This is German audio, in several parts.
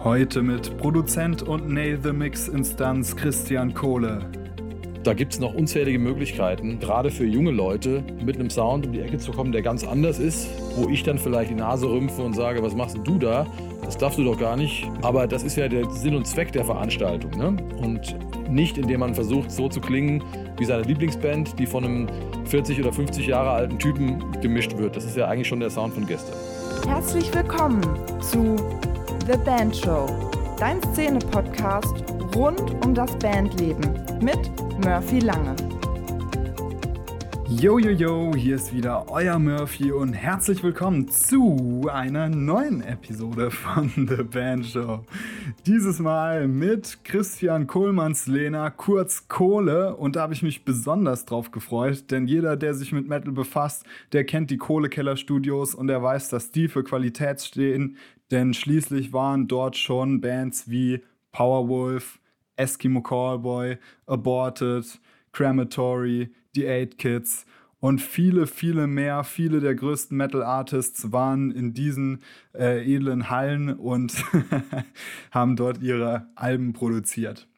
Heute mit Produzent und Nail the Mix Instanz Christian Kohle. Da gibt es noch unzählige Möglichkeiten, gerade für junge Leute mit einem Sound um die Ecke zu kommen, der ganz anders ist, wo ich dann vielleicht die Nase rümpfe und sage, was machst du da? Das darfst du doch gar nicht. Aber das ist ja der Sinn und Zweck der Veranstaltung. Ne? Und nicht, indem man versucht, so zu klingen wie seine Lieblingsband, die von einem 40 oder 50 Jahre alten Typen gemischt wird. Das ist ja eigentlich schon der Sound von gestern. Herzlich willkommen zu The Band Show, dein Szene-Podcast rund um das Bandleben mit Murphy Lange. Yo, yo, yo, hier ist wieder euer Murphy und herzlich willkommen zu einer neuen Episode von The Band Show. Dieses Mal mit Christian Kohlmanns-Lehner, kurz Kohle. Und da habe ich mich besonders drauf gefreut, denn jeder, der sich mit Metal befasst, der kennt die Kohlekeller-Studios und der weiß, dass die für Qualität stehen. Denn schließlich waren dort schon Bands wie Powerwolf, Eskimo Callboy, Aborted, Crematory, die Eight Kids und viele, viele mehr, viele der größten Metal-Artists waren in diesen äh, edlen Hallen und haben dort ihre Alben produziert.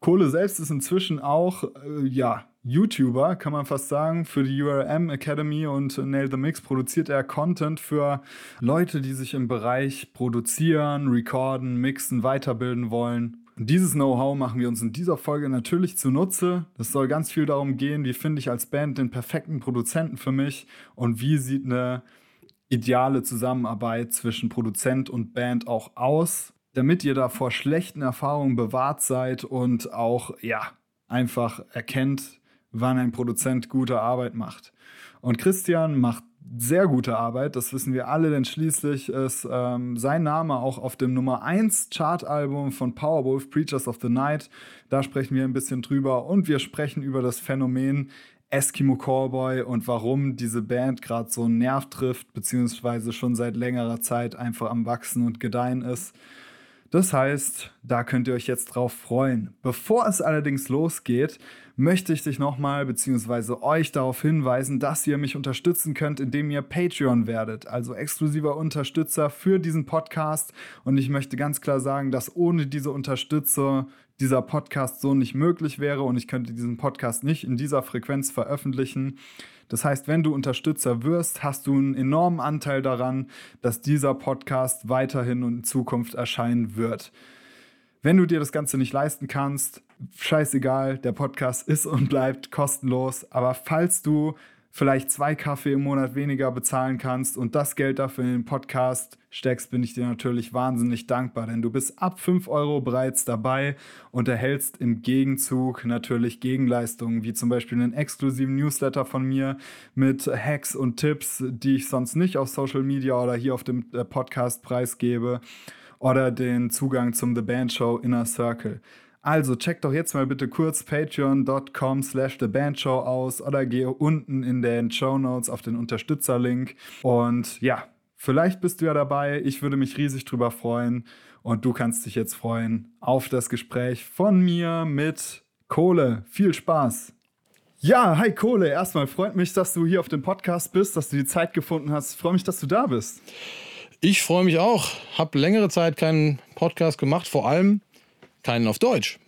Kohle selbst ist inzwischen auch, äh, ja, YouTuber, kann man fast sagen. Für die URM Academy und Nail the Mix produziert er Content für Leute, die sich im Bereich produzieren, recorden, mixen, weiterbilden wollen. Und dieses Know-how machen wir uns in dieser Folge natürlich zunutze. Es soll ganz viel darum gehen, wie finde ich als Band den perfekten Produzenten für mich und wie sieht eine ideale Zusammenarbeit zwischen Produzent und Band auch aus, damit ihr da vor schlechten Erfahrungen bewahrt seid und auch, ja, einfach erkennt, wann ein Produzent gute Arbeit macht. Und Christian macht sehr gute Arbeit, das wissen wir alle, denn schließlich ist ähm, sein Name auch auf dem Nummer 1 Chartalbum von Powerwolf, Preachers of the Night. Da sprechen wir ein bisschen drüber und wir sprechen über das Phänomen Eskimo Callboy und warum diese Band gerade so einen Nerv trifft, beziehungsweise schon seit längerer Zeit einfach am Wachsen und Gedeihen ist. Das heißt, da könnt ihr euch jetzt drauf freuen. Bevor es allerdings losgeht, möchte ich dich nochmal bzw. euch darauf hinweisen, dass ihr mich unterstützen könnt, indem ihr Patreon werdet, also exklusiver Unterstützer für diesen Podcast. Und ich möchte ganz klar sagen, dass ohne diese Unterstützer dieser Podcast so nicht möglich wäre und ich könnte diesen Podcast nicht in dieser Frequenz veröffentlichen. Das heißt, wenn du Unterstützer wirst, hast du einen enormen Anteil daran, dass dieser Podcast weiterhin und in Zukunft erscheinen wird. Wenn du dir das Ganze nicht leisten kannst, scheißegal, der Podcast ist und bleibt kostenlos. Aber falls du vielleicht zwei Kaffee im Monat weniger bezahlen kannst und das Geld dafür in den Podcast steckst, bin ich dir natürlich wahnsinnig dankbar, denn du bist ab 5 Euro bereits dabei und erhältst im Gegenzug natürlich Gegenleistungen, wie zum Beispiel einen exklusiven Newsletter von mir mit Hacks und Tipps, die ich sonst nicht auf Social Media oder hier auf dem äh, Podcast preisgebe oder den Zugang zum The Band Show Inner Circle. Also check doch jetzt mal bitte kurz patreon.com slash thebandshow aus oder gehe unten in den Show Notes auf den Unterstützerlink. Und ja, vielleicht bist du ja dabei. Ich würde mich riesig drüber freuen. Und du kannst dich jetzt freuen auf das Gespräch von mir mit Kohle. Viel Spaß! Ja, hi Kohle. Erstmal freut mich, dass du hier auf dem Podcast bist, dass du die Zeit gefunden hast. Freue mich, dass du da bist. Ich freue mich auch. Hab längere Zeit keinen Podcast gemacht, vor allem keinen auf Deutsch.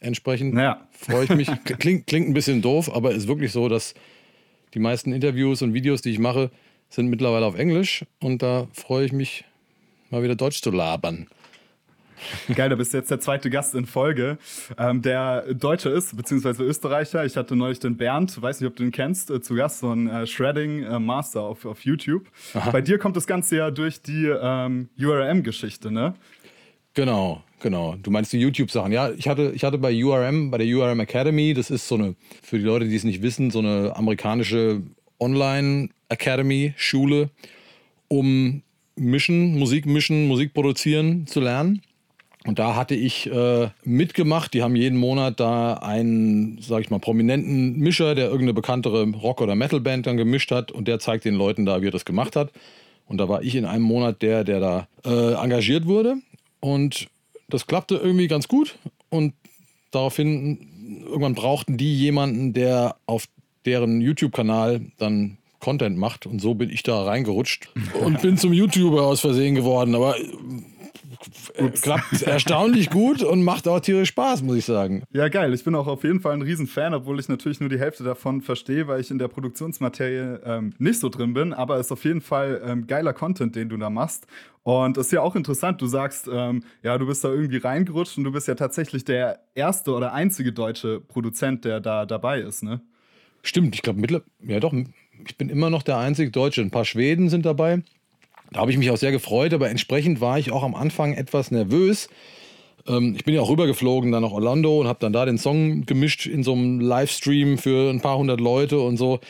Entsprechend ja. freue ich mich. Klingt, klingt ein bisschen doof, aber ist wirklich so, dass die meisten Interviews und Videos, die ich mache, sind mittlerweile auf Englisch und da freue ich mich, mal wieder Deutsch zu labern. Geil, da bist du jetzt der zweite Gast in Folge, ähm, der Deutscher ist, beziehungsweise Österreicher. Ich hatte neulich den Bernd, weiß nicht, ob du ihn kennst, äh, zu Gast, so ein äh, Shredding äh, Master auf, auf YouTube. Aha. Bei dir kommt das Ganze ja durch die ähm, URM-Geschichte, ne? Genau, genau. Du meinst die YouTube-Sachen. Ja, ich hatte, ich hatte bei URM, bei der URM Academy, das ist so eine, für die Leute, die es nicht wissen, so eine amerikanische Online-Academy-Schule, um mischen, Musik mischen, Musik produzieren zu lernen. Und da hatte ich äh, mitgemacht. Die haben jeden Monat da einen, sag ich mal, prominenten Mischer, der irgendeine bekanntere Rock- oder Metal-Band dann gemischt hat. Und der zeigt den Leuten da, wie er das gemacht hat. Und da war ich in einem Monat der, der da äh, engagiert wurde. Und das klappte irgendwie ganz gut. Und daraufhin, irgendwann brauchten die jemanden, der auf deren YouTube-Kanal dann Content macht. Und so bin ich da reingerutscht und bin zum YouTuber aus Versehen geworden. Aber äh, klappt erstaunlich gut und macht auch tierisch Spaß, muss ich sagen. Ja, geil. Ich bin auch auf jeden Fall ein Riesenfan, obwohl ich natürlich nur die Hälfte davon verstehe, weil ich in der Produktionsmaterie ähm, nicht so drin bin. Aber es ist auf jeden Fall ähm, geiler Content, den du da machst. Und das ist ja auch interessant. Du sagst, ähm, ja, du bist da irgendwie reingerutscht und du bist ja tatsächlich der erste oder einzige deutsche Produzent, der da dabei ist, ne? Stimmt, ich glaube mittlerweile, ja doch, ich bin immer noch der einzige Deutsche. Ein paar Schweden sind dabei. Da habe ich mich auch sehr gefreut, aber entsprechend war ich auch am Anfang etwas nervös. Ähm, ich bin ja auch rübergeflogen dann nach Orlando und habe dann da den Song gemischt in so einem Livestream für ein paar hundert Leute und so.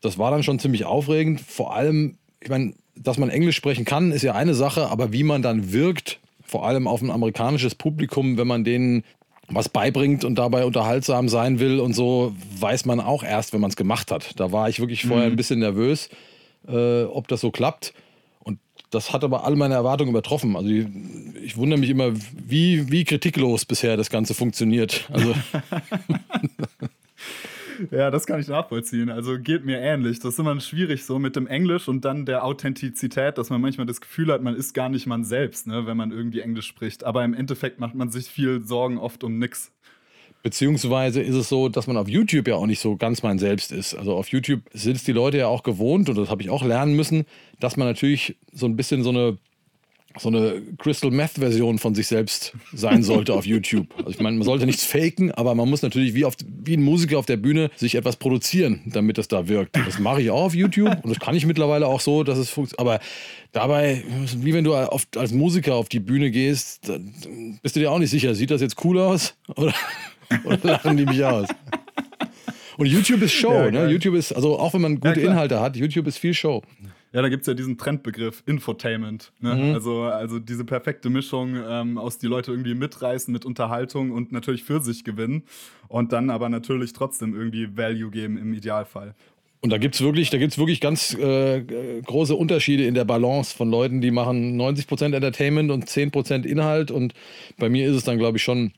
Das war dann schon ziemlich aufregend. Vor allem, ich meine, dass man Englisch sprechen kann, ist ja eine Sache, aber wie man dann wirkt, vor allem auf ein amerikanisches Publikum, wenn man denen was beibringt und dabei unterhaltsam sein will und so, weiß man auch erst, wenn man es gemacht hat. Da war ich wirklich vorher mhm. ein bisschen nervös, äh, ob das so klappt das hat aber all meine Erwartungen übertroffen. Also ich, ich wundere mich immer, wie, wie kritiklos bisher das Ganze funktioniert. Also Ja, das kann ich nachvollziehen. Also geht mir ähnlich. Das ist immer schwierig so mit dem Englisch und dann der Authentizität, dass man manchmal das Gefühl hat, man ist gar nicht man selbst, ne, wenn man irgendwie Englisch spricht. Aber im Endeffekt macht man sich viel Sorgen oft um nichts. Beziehungsweise ist es so, dass man auf YouTube ja auch nicht so ganz mein Selbst ist. Also auf YouTube sind es die Leute ja auch gewohnt, und das habe ich auch lernen müssen, dass man natürlich so ein bisschen so eine, so eine Crystal Meth-Version von sich selbst sein sollte auf YouTube. Also ich meine, man sollte nichts faken, aber man muss natürlich wie, auf, wie ein Musiker auf der Bühne sich etwas produzieren, damit das da wirkt. Das mache ich auch auf YouTube und das kann ich mittlerweile auch so, dass es funktioniert. Aber dabei, wie wenn du auf, als Musiker auf die Bühne gehst, bist du dir auch nicht sicher, sieht das jetzt cool aus? Oder oder lachen die mich aus? Und YouTube ist Show, ja, ne? YouTube ist, also auch wenn man gute ja, Inhalte hat, YouTube ist viel Show. Ja, da gibt es ja diesen Trendbegriff Infotainment. Ne? Mhm. Also, also diese perfekte Mischung ähm, aus die Leute irgendwie mitreißen mit Unterhaltung und natürlich für sich gewinnen und dann aber natürlich trotzdem irgendwie Value geben im Idealfall. Und da gibt es wirklich, wirklich ganz äh, große Unterschiede in der Balance von Leuten, die machen 90% Entertainment und 10% Inhalt. Und bei mir ist es dann, glaube ich, schon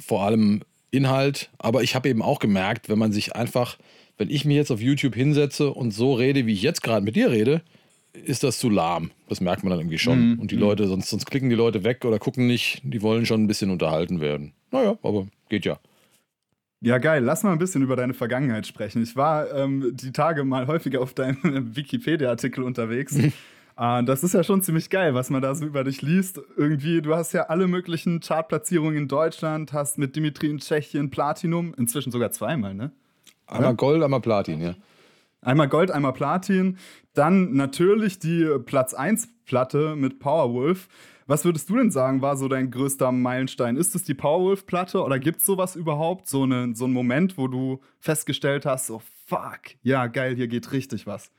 vor allem Inhalt, aber ich habe eben auch gemerkt, wenn man sich einfach, wenn ich mich jetzt auf YouTube hinsetze und so rede, wie ich jetzt gerade mit dir rede, ist das zu lahm. Das merkt man dann irgendwie schon. Mhm. Und die mhm. Leute, sonst, sonst klicken die Leute weg oder gucken nicht, die wollen schon ein bisschen unterhalten werden. Naja, aber geht ja. Ja, geil. Lass mal ein bisschen über deine Vergangenheit sprechen. Ich war ähm, die Tage mal häufiger auf deinem Wikipedia-Artikel unterwegs. Uh, das ist ja schon ziemlich geil, was man da so über dich liest. Irgendwie, du hast ja alle möglichen Chartplatzierungen in Deutschland, hast mit Dimitri in Tschechien Platinum, inzwischen sogar zweimal, ne? Einmal Gold, einmal Platin, ja. Einmal Gold, einmal Platin. Dann natürlich die Platz 1 Platte mit Powerwolf. Was würdest du denn sagen, war so dein größter Meilenstein? Ist es die Powerwolf-Platte oder gibt es sowas überhaupt? So, eine, so einen Moment, wo du festgestellt hast, so fuck, ja geil, hier geht richtig was.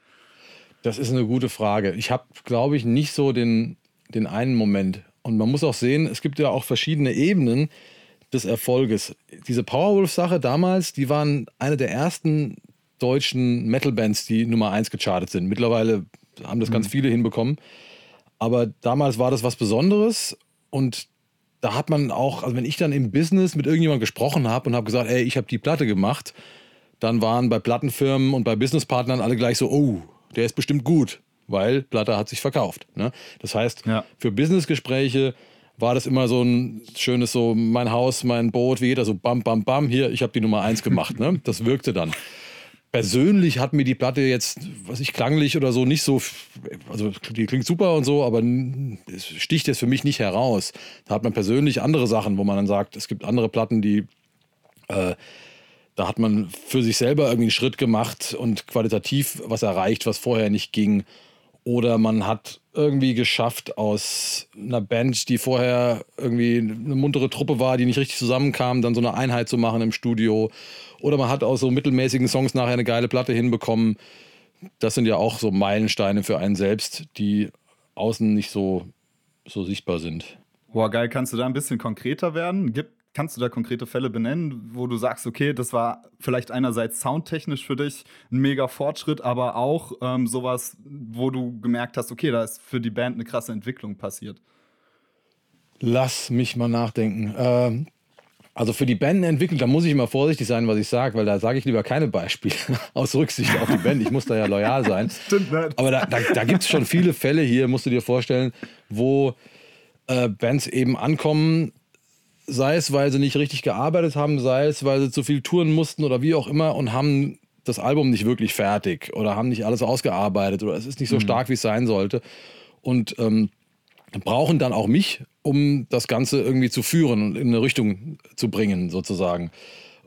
Das ist eine gute Frage. Ich habe, glaube ich, nicht so den, den einen Moment. Und man muss auch sehen, es gibt ja auch verschiedene Ebenen des Erfolges. Diese Powerwolf-Sache damals, die waren eine der ersten deutschen Metal-Bands, die Nummer 1 gechartet sind. Mittlerweile haben das mhm. ganz viele hinbekommen. Aber damals war das was Besonderes und da hat man auch, also wenn ich dann im Business mit irgendjemandem gesprochen habe und habe gesagt, ey, ich habe die Platte gemacht, dann waren bei Plattenfirmen und bei Businesspartnern alle gleich so, oh, der ist bestimmt gut, weil Platte hat sich verkauft. Ne? Das heißt, ja. für Businessgespräche war das immer so ein schönes so mein Haus, mein Boot, wie jeder so bam, bam, bam, hier, ich habe die Nummer eins gemacht. Ne? Das wirkte dann. Persönlich hat mir die Platte jetzt, was ich klanglich oder so nicht so, also die klingt super und so, aber es sticht jetzt für mich nicht heraus. Da hat man persönlich andere Sachen, wo man dann sagt, es gibt andere Platten, die äh, da hat man für sich selber irgendwie einen Schritt gemacht und qualitativ was erreicht, was vorher nicht ging. Oder man hat irgendwie geschafft, aus einer Band, die vorher irgendwie eine muntere Truppe war, die nicht richtig zusammenkam, dann so eine Einheit zu machen im Studio. Oder man hat aus so mittelmäßigen Songs nachher eine geile Platte hinbekommen. Das sind ja auch so Meilensteine für einen selbst, die außen nicht so, so sichtbar sind. Boah, geil, kannst du da ein bisschen konkreter werden? Gibt, Kannst du da konkrete Fälle benennen, wo du sagst, okay, das war vielleicht einerseits soundtechnisch für dich ein mega Fortschritt, aber auch ähm, sowas, wo du gemerkt hast, okay, da ist für die Band eine krasse Entwicklung passiert? Lass mich mal nachdenken. Ähm, also für die Band entwickelt, da muss ich immer vorsichtig sein, was ich sage, weil da sage ich lieber keine Beispiele aus Rücksicht auf die Band. Ich muss da ja loyal sein. Stimmt nicht. Aber da, da, da gibt es schon viele Fälle hier, musst du dir vorstellen, wo äh, Bands eben ankommen, sei es, weil sie nicht richtig gearbeitet haben, sei es, weil sie zu viel touren mussten oder wie auch immer und haben das Album nicht wirklich fertig oder haben nicht alles ausgearbeitet oder es ist nicht so mhm. stark, wie es sein sollte. Und ähm, brauchen dann auch mich, um das Ganze irgendwie zu führen und in eine Richtung zu bringen, sozusagen.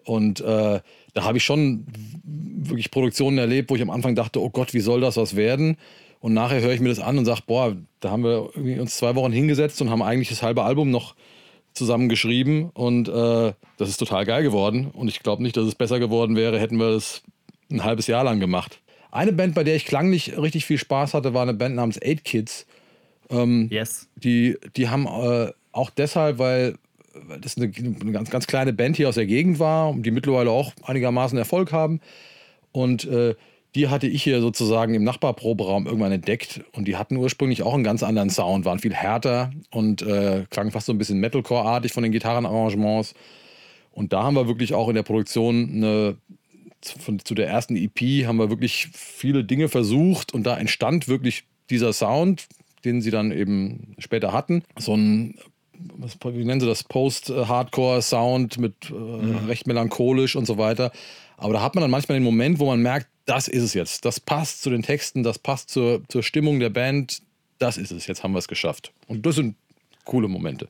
Und äh, da habe ich schon wirklich Produktionen erlebt, wo ich am Anfang dachte, oh Gott, wie soll das was werden? Und nachher höre ich mir das an und sage, boah, da haben wir uns zwei Wochen hingesetzt und haben eigentlich das halbe Album noch zusammengeschrieben und äh, das ist total geil geworden. Und ich glaube nicht, dass es besser geworden wäre, hätten wir es ein halbes Jahr lang gemacht. Eine Band, bei der ich klanglich richtig viel Spaß hatte, war eine Band namens Eight Kids. Ähm, yes. Die, die haben äh, auch deshalb, weil das eine, eine, ganz, ganz kleine Band hier aus der Gegend war und die mittlerweile auch einigermaßen Erfolg haben. Und äh, die hatte ich hier sozusagen im Nachbarproberaum irgendwann entdeckt und die hatten ursprünglich auch einen ganz anderen Sound, waren viel härter und äh, klangen fast so ein bisschen Metalcore-artig von den Gitarrenarrangements. Und da haben wir wirklich auch in der Produktion eine, von, zu der ersten EP haben wir wirklich viele Dinge versucht und da entstand wirklich dieser Sound, den sie dann eben später hatten. So ein, was, wie nennen sie das, Post-Hardcore-Sound mit äh, mhm. recht melancholisch und so weiter. Aber da hat man dann manchmal den Moment, wo man merkt, das ist es jetzt. Das passt zu den Texten, das passt zur, zur Stimmung der Band. Das ist es. Jetzt haben wir es geschafft. Und das sind coole Momente.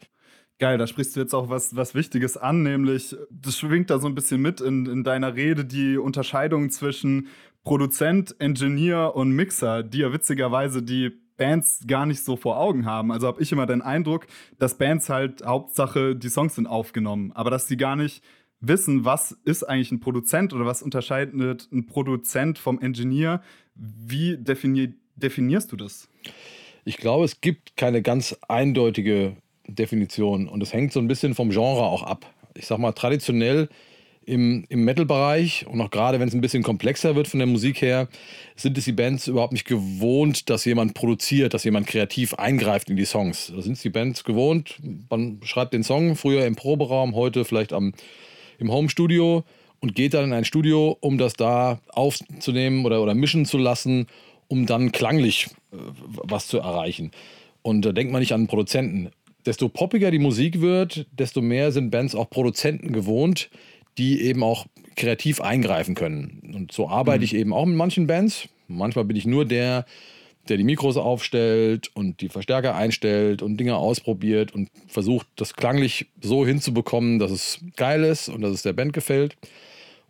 Geil, da sprichst du jetzt auch was, was Wichtiges an, nämlich, das schwingt da so ein bisschen mit in, in deiner Rede, die Unterscheidung zwischen Produzent, Engineer und Mixer, die ja witzigerweise die Bands gar nicht so vor Augen haben. Also habe ich immer den Eindruck, dass Bands halt Hauptsache, die Songs sind aufgenommen, aber dass die gar nicht wissen, was ist eigentlich ein Produzent oder was unterscheidet ein Produzent vom Engineer. Wie definier definierst du das? Ich glaube, es gibt keine ganz eindeutige Definition und es hängt so ein bisschen vom Genre auch ab. Ich sag mal, traditionell im, im Metal-Bereich und auch gerade wenn es ein bisschen komplexer wird von der Musik her, sind es die Bands überhaupt nicht gewohnt, dass jemand produziert, dass jemand kreativ eingreift in die Songs. Da sind es die Bands gewohnt, man schreibt den Song, früher im Proberaum, heute vielleicht am im Homestudio und geht dann in ein Studio, um das da aufzunehmen oder, oder mischen zu lassen, um dann klanglich äh, was zu erreichen. Und da denkt man nicht an Produzenten. Desto poppiger die Musik wird, desto mehr sind Bands auch Produzenten gewohnt, die eben auch kreativ eingreifen können. Und so arbeite mhm. ich eben auch mit manchen Bands. Manchmal bin ich nur der, der die Mikros aufstellt und die Verstärker einstellt und Dinge ausprobiert und versucht, das klanglich so hinzubekommen, dass es geil ist und dass es der Band gefällt.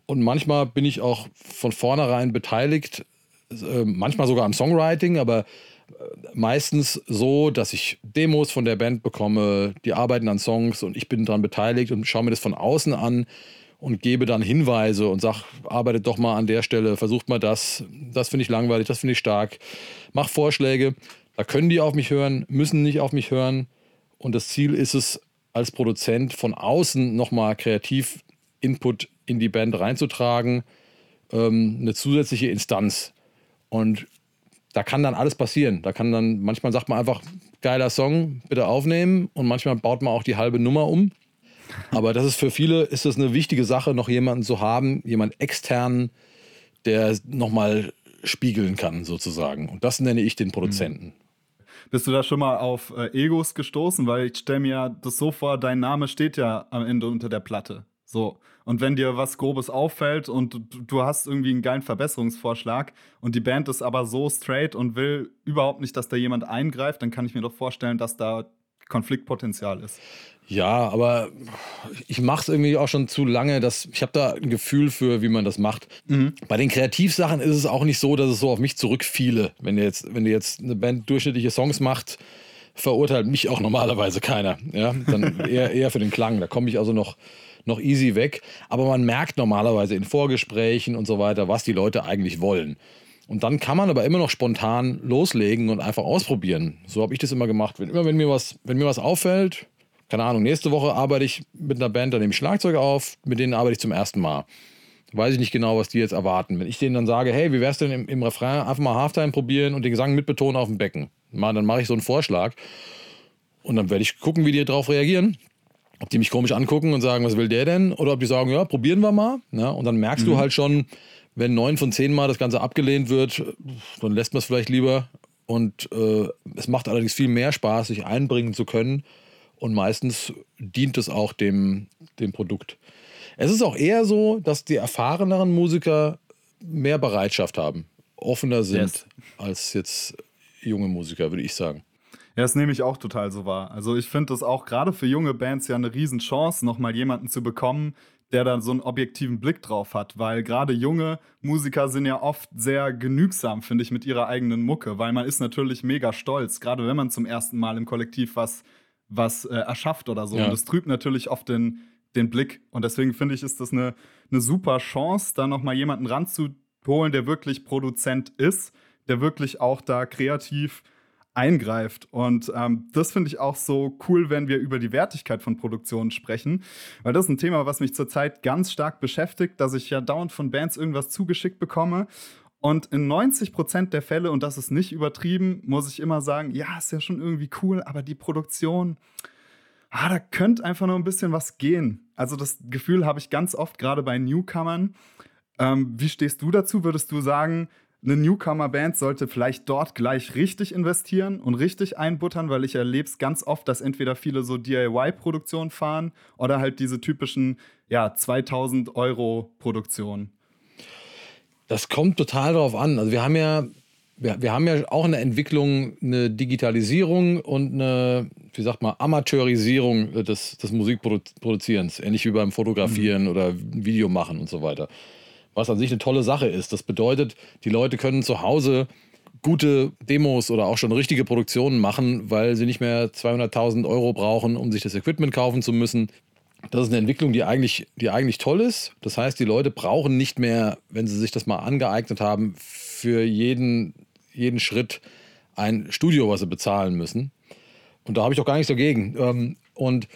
Und manchmal bin ich auch von vornherein beteiligt, äh, manchmal sogar am Songwriting, aber äh, meistens so, dass ich Demos von der Band bekomme, die arbeiten an Songs und ich bin daran beteiligt und schaue mir das von außen an und gebe dann Hinweise und sage, arbeitet doch mal an der Stelle, versucht mal das, das finde ich langweilig, das finde ich stark, mach Vorschläge. Da können die auf mich hören, müssen nicht auf mich hören. Und das Ziel ist es, als Produzent von außen nochmal kreativ Input in die Band reinzutragen, ähm, eine zusätzliche Instanz. Und da kann dann alles passieren. Da kann dann, manchmal sagt man einfach, geiler Song, bitte aufnehmen. Und manchmal baut man auch die halbe Nummer um. Aber das ist für viele ist das eine wichtige Sache, noch jemanden zu haben, jemand externen, der nochmal spiegeln kann, sozusagen. Und das nenne ich den Produzenten. Bist du da schon mal auf äh, Egos gestoßen? Weil ich stelle mir das so vor, dein Name steht ja am Ende unter der Platte. So. Und wenn dir was Grobes auffällt und du hast irgendwie einen geilen Verbesserungsvorschlag und die Band ist aber so straight und will überhaupt nicht, dass da jemand eingreift, dann kann ich mir doch vorstellen, dass da Konfliktpotenzial ist. Ja, aber ich mache es irgendwie auch schon zu lange, dass ich habe da ein Gefühl für, wie man das macht. Mhm. Bei den Kreativsachen ist es auch nicht so, dass es so auf mich zurückfiele. Wenn jetzt, wenn jetzt eine Band durchschnittliche Songs macht, verurteilt mich auch normalerweise keiner. Ja, dann eher, eher für den Klang. Da komme ich also noch, noch easy weg. Aber man merkt normalerweise in Vorgesprächen und so weiter, was die Leute eigentlich wollen. Und dann kann man aber immer noch spontan loslegen und einfach ausprobieren. So habe ich das immer gemacht. Wenn, immer wenn mir was, wenn mir was auffällt, keine Ahnung, nächste Woche arbeite ich mit einer Band, da nehme ich Schlagzeug auf, mit denen arbeite ich zum ersten Mal. Weiß ich nicht genau, was die jetzt erwarten. Wenn ich denen dann sage, hey, wie wär's denn im, im Refrain einfach mal Halftime probieren und den Gesang mitbetonen auf dem Becken? Mal, dann mache ich so einen Vorschlag und dann werde ich gucken, wie die darauf reagieren. Ob die mich komisch angucken und sagen, was will der denn? Oder ob die sagen, ja, probieren wir mal. Ja, und dann merkst mhm. du halt schon, wenn neun von zehn Mal das Ganze abgelehnt wird, dann lässt man es vielleicht lieber Und äh, es macht allerdings viel mehr Spaß, sich einbringen zu können. Und meistens dient es auch dem, dem Produkt. Es ist auch eher so, dass die erfahreneren Musiker mehr Bereitschaft haben, offener sind yes. als jetzt junge Musiker, würde ich sagen. Ja, das nehme ich auch total so wahr. Also ich finde das auch gerade für junge Bands ja eine Riesenchance, nochmal jemanden zu bekommen, der da so einen objektiven Blick drauf hat, weil gerade junge Musiker sind ja oft sehr genügsam, finde ich, mit ihrer eigenen Mucke, weil man ist natürlich mega stolz, gerade wenn man zum ersten Mal im Kollektiv was, was äh, erschafft oder so. Ja. Und das trübt natürlich oft den, den Blick. Und deswegen finde ich, ist das eine, eine super Chance, da nochmal jemanden ranzuholen, der wirklich Produzent ist, der wirklich auch da kreativ eingreift. Und ähm, das finde ich auch so cool, wenn wir über die Wertigkeit von Produktionen sprechen, weil das ist ein Thema, was mich zurzeit ganz stark beschäftigt, dass ich ja dauernd von Bands irgendwas zugeschickt bekomme. Und in 90 Prozent der Fälle, und das ist nicht übertrieben, muss ich immer sagen, ja, ist ja schon irgendwie cool, aber die Produktion, ah, da könnte einfach noch ein bisschen was gehen. Also das Gefühl habe ich ganz oft, gerade bei Newcomern. Ähm, wie stehst du dazu? Würdest du sagen, eine Newcomer-Band sollte vielleicht dort gleich richtig investieren und richtig einbuttern, weil ich erlebe es ganz oft, dass entweder viele so DIY-Produktionen fahren oder halt diese typischen, ja, 2000 Euro Produktionen. Das kommt total darauf an. Also wir haben ja, wir, wir haben ja auch eine Entwicklung, eine Digitalisierung und eine, wie sagt man, Amateurisierung des, des Musikproduzierens, ähnlich wie beim Fotografieren mhm. oder Video machen und so weiter was an sich eine tolle Sache ist. Das bedeutet, die Leute können zu Hause gute Demos oder auch schon richtige Produktionen machen, weil sie nicht mehr 200.000 Euro brauchen, um sich das Equipment kaufen zu müssen. Das ist eine Entwicklung, die eigentlich, die eigentlich toll ist. Das heißt, die Leute brauchen nicht mehr, wenn sie sich das mal angeeignet haben, für jeden, jeden Schritt ein Studio, was sie bezahlen müssen. Und da habe ich auch gar nichts dagegen. Ähm, und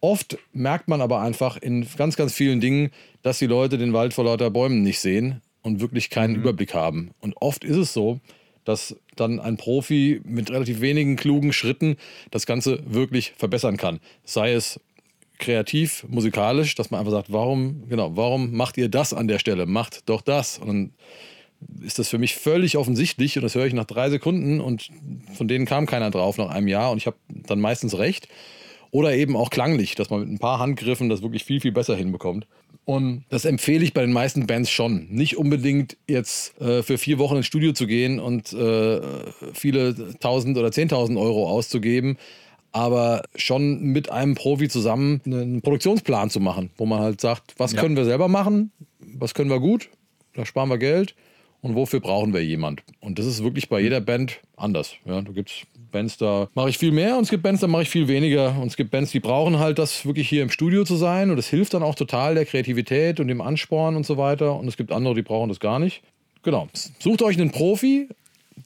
Oft merkt man aber einfach in ganz, ganz vielen Dingen, dass die Leute den Wald vor lauter Bäumen nicht sehen und wirklich keinen mhm. Überblick haben. Und oft ist es so, dass dann ein Profi mit relativ wenigen klugen Schritten das Ganze wirklich verbessern kann. Sei es kreativ, musikalisch, dass man einfach sagt, warum, genau, warum macht ihr das an der Stelle? Macht doch das. Und dann ist das für mich völlig offensichtlich und das höre ich nach drei Sekunden und von denen kam keiner drauf nach einem Jahr und ich habe dann meistens recht. Oder eben auch klanglich, dass man mit ein paar Handgriffen das wirklich viel, viel besser hinbekommt. Und das empfehle ich bei den meisten Bands schon. Nicht unbedingt jetzt äh, für vier Wochen ins Studio zu gehen und äh, viele tausend oder zehntausend Euro auszugeben, aber schon mit einem Profi zusammen einen Produktionsplan zu machen, wo man halt sagt, was ja. können wir selber machen, was können wir gut, da sparen wir Geld und wofür brauchen wir jemand. Und das ist wirklich bei jeder Band anders. Ja, da gibt es Bands, da mache ich viel mehr und es gibt Bands, da mache ich viel weniger. Und es gibt Bands, die brauchen halt das wirklich hier im Studio zu sein und das hilft dann auch total der Kreativität und dem Ansporn und so weiter. Und es gibt andere, die brauchen das gar nicht. Genau. Sucht euch einen Profi,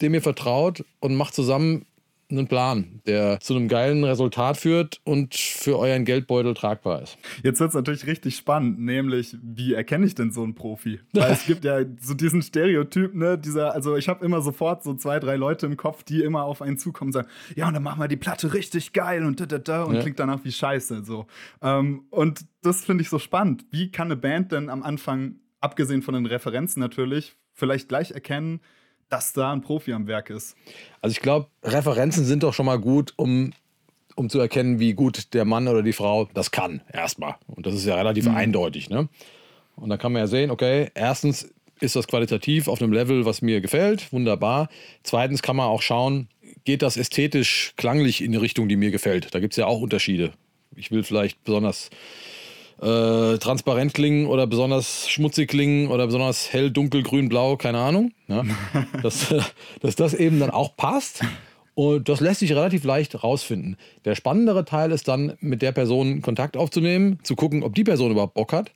dem ihr vertraut und macht zusammen einen Plan, der zu einem geilen Resultat führt und für euren Geldbeutel tragbar ist. Jetzt wird es natürlich richtig spannend, nämlich, wie erkenne ich denn so einen Profi? Weil es gibt ja so diesen Stereotyp, ne, dieser, also ich habe immer sofort so zwei, drei Leute im Kopf, die immer auf einen zukommen und sagen, ja, und dann machen wir die Platte richtig geil und da, da, da und ja. klingt danach wie Scheiße. So. Ähm, und das finde ich so spannend. Wie kann eine Band denn am Anfang, abgesehen von den Referenzen natürlich, vielleicht gleich erkennen, dass da ein Profi am Werk ist. Also ich glaube, Referenzen sind doch schon mal gut, um, um zu erkennen, wie gut der Mann oder die Frau das kann, erstmal. Und das ist ja relativ mhm. eindeutig. Ne? Und dann kann man ja sehen, okay, erstens ist das qualitativ auf einem Level, was mir gefällt, wunderbar. Zweitens kann man auch schauen, geht das ästhetisch, klanglich in die Richtung, die mir gefällt. Da gibt es ja auch Unterschiede. Ich will vielleicht besonders äh, transparent klingen oder besonders schmutzig klingen oder besonders hell, dunkel, grün, blau, keine Ahnung. Ja? dass, dass das eben dann auch passt. Und das lässt sich relativ leicht rausfinden. Der spannendere Teil ist dann, mit der Person Kontakt aufzunehmen, zu gucken, ob die Person überhaupt Bock hat.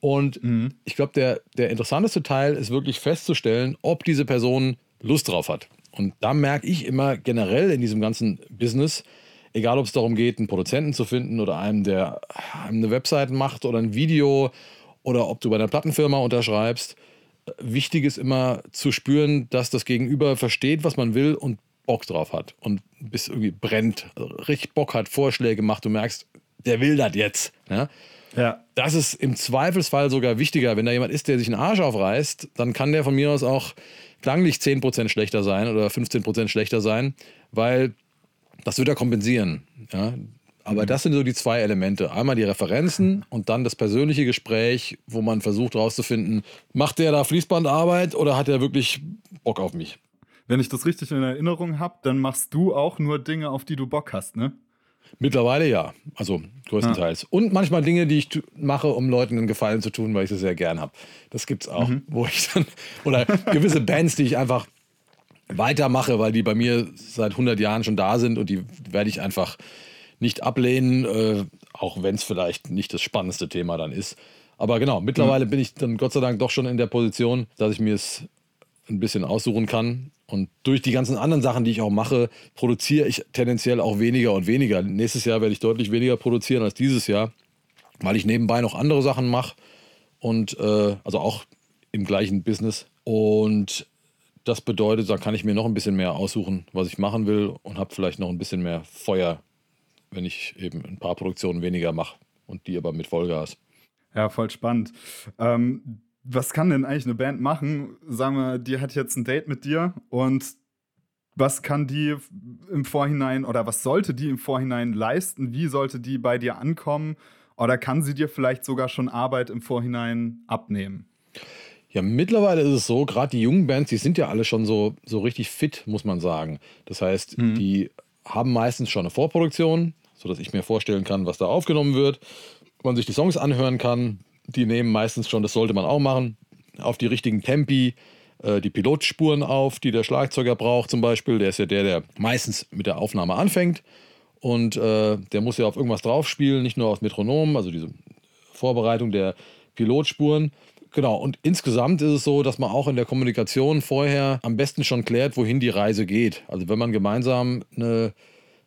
Und mhm. ich glaube, der, der interessanteste Teil ist wirklich festzustellen, ob diese Person Lust drauf hat. Und da merke ich immer generell in diesem ganzen Business, Egal, ob es darum geht, einen Produzenten zu finden oder einen, der eine Website macht oder ein Video oder ob du bei einer Plattenfirma unterschreibst. Wichtig ist immer zu spüren, dass das Gegenüber versteht, was man will und Bock drauf hat und bis irgendwie brennt, richtig Bock hat, Vorschläge macht, du merkst, der will das jetzt. Ja? Ja. Das ist im Zweifelsfall sogar wichtiger. Wenn da jemand ist, der sich einen Arsch aufreißt, dann kann der von mir aus auch klanglich 10% schlechter sein oder 15% schlechter sein, weil das wird er kompensieren. Ja? Aber mhm. das sind so die zwei Elemente. Einmal die Referenzen und dann das persönliche Gespräch, wo man versucht herauszufinden, macht der da Fließbandarbeit oder hat er wirklich Bock auf mich? Wenn ich das richtig in Erinnerung habe, dann machst du auch nur Dinge, auf die du Bock hast, ne? Mittlerweile ja, also größtenteils. Ja. Und manchmal Dinge, die ich mache, um Leuten einen Gefallen zu tun, weil ich sie sehr gern habe. Das gibt's auch, mhm. wo ich dann oder gewisse Bands, die ich einfach weitermache, weil die bei mir seit 100 Jahren schon da sind und die werde ich einfach nicht ablehnen, äh, auch wenn es vielleicht nicht das spannendste Thema dann ist. Aber genau, mittlerweile mhm. bin ich dann Gott sei Dank doch schon in der Position, dass ich mir es ein bisschen aussuchen kann und durch die ganzen anderen Sachen, die ich auch mache, produziere ich tendenziell auch weniger und weniger. Nächstes Jahr werde ich deutlich weniger produzieren als dieses Jahr, weil ich nebenbei noch andere Sachen mache und äh, also auch im gleichen Business. Und das bedeutet, da kann ich mir noch ein bisschen mehr aussuchen, was ich machen will und habe vielleicht noch ein bisschen mehr Feuer, wenn ich eben ein paar Produktionen weniger mache und die aber mit Vollgas. Ja, voll spannend. Ähm, was kann denn eigentlich eine Band machen? Sagen wir, die hat jetzt ein Date mit dir und was kann die im Vorhinein oder was sollte die im Vorhinein leisten? Wie sollte die bei dir ankommen? Oder kann sie dir vielleicht sogar schon Arbeit im Vorhinein abnehmen? Ja, mittlerweile ist es so, gerade die jungen Bands, die sind ja alle schon so, so richtig fit, muss man sagen. Das heißt, mhm. die haben meistens schon eine Vorproduktion, sodass ich mir vorstellen kann, was da aufgenommen wird. Man sich die Songs anhören kann, die nehmen meistens schon, das sollte man auch machen, auf die richtigen Tempi äh, die Pilotspuren auf, die der Schlagzeuger braucht zum Beispiel. Der ist ja der, der meistens mit der Aufnahme anfängt. Und äh, der muss ja auf irgendwas draufspielen, nicht nur auf Metronom, also diese Vorbereitung der Pilotspuren. Genau, und insgesamt ist es so, dass man auch in der Kommunikation vorher am besten schon klärt, wohin die Reise geht. Also wenn man gemeinsam eine,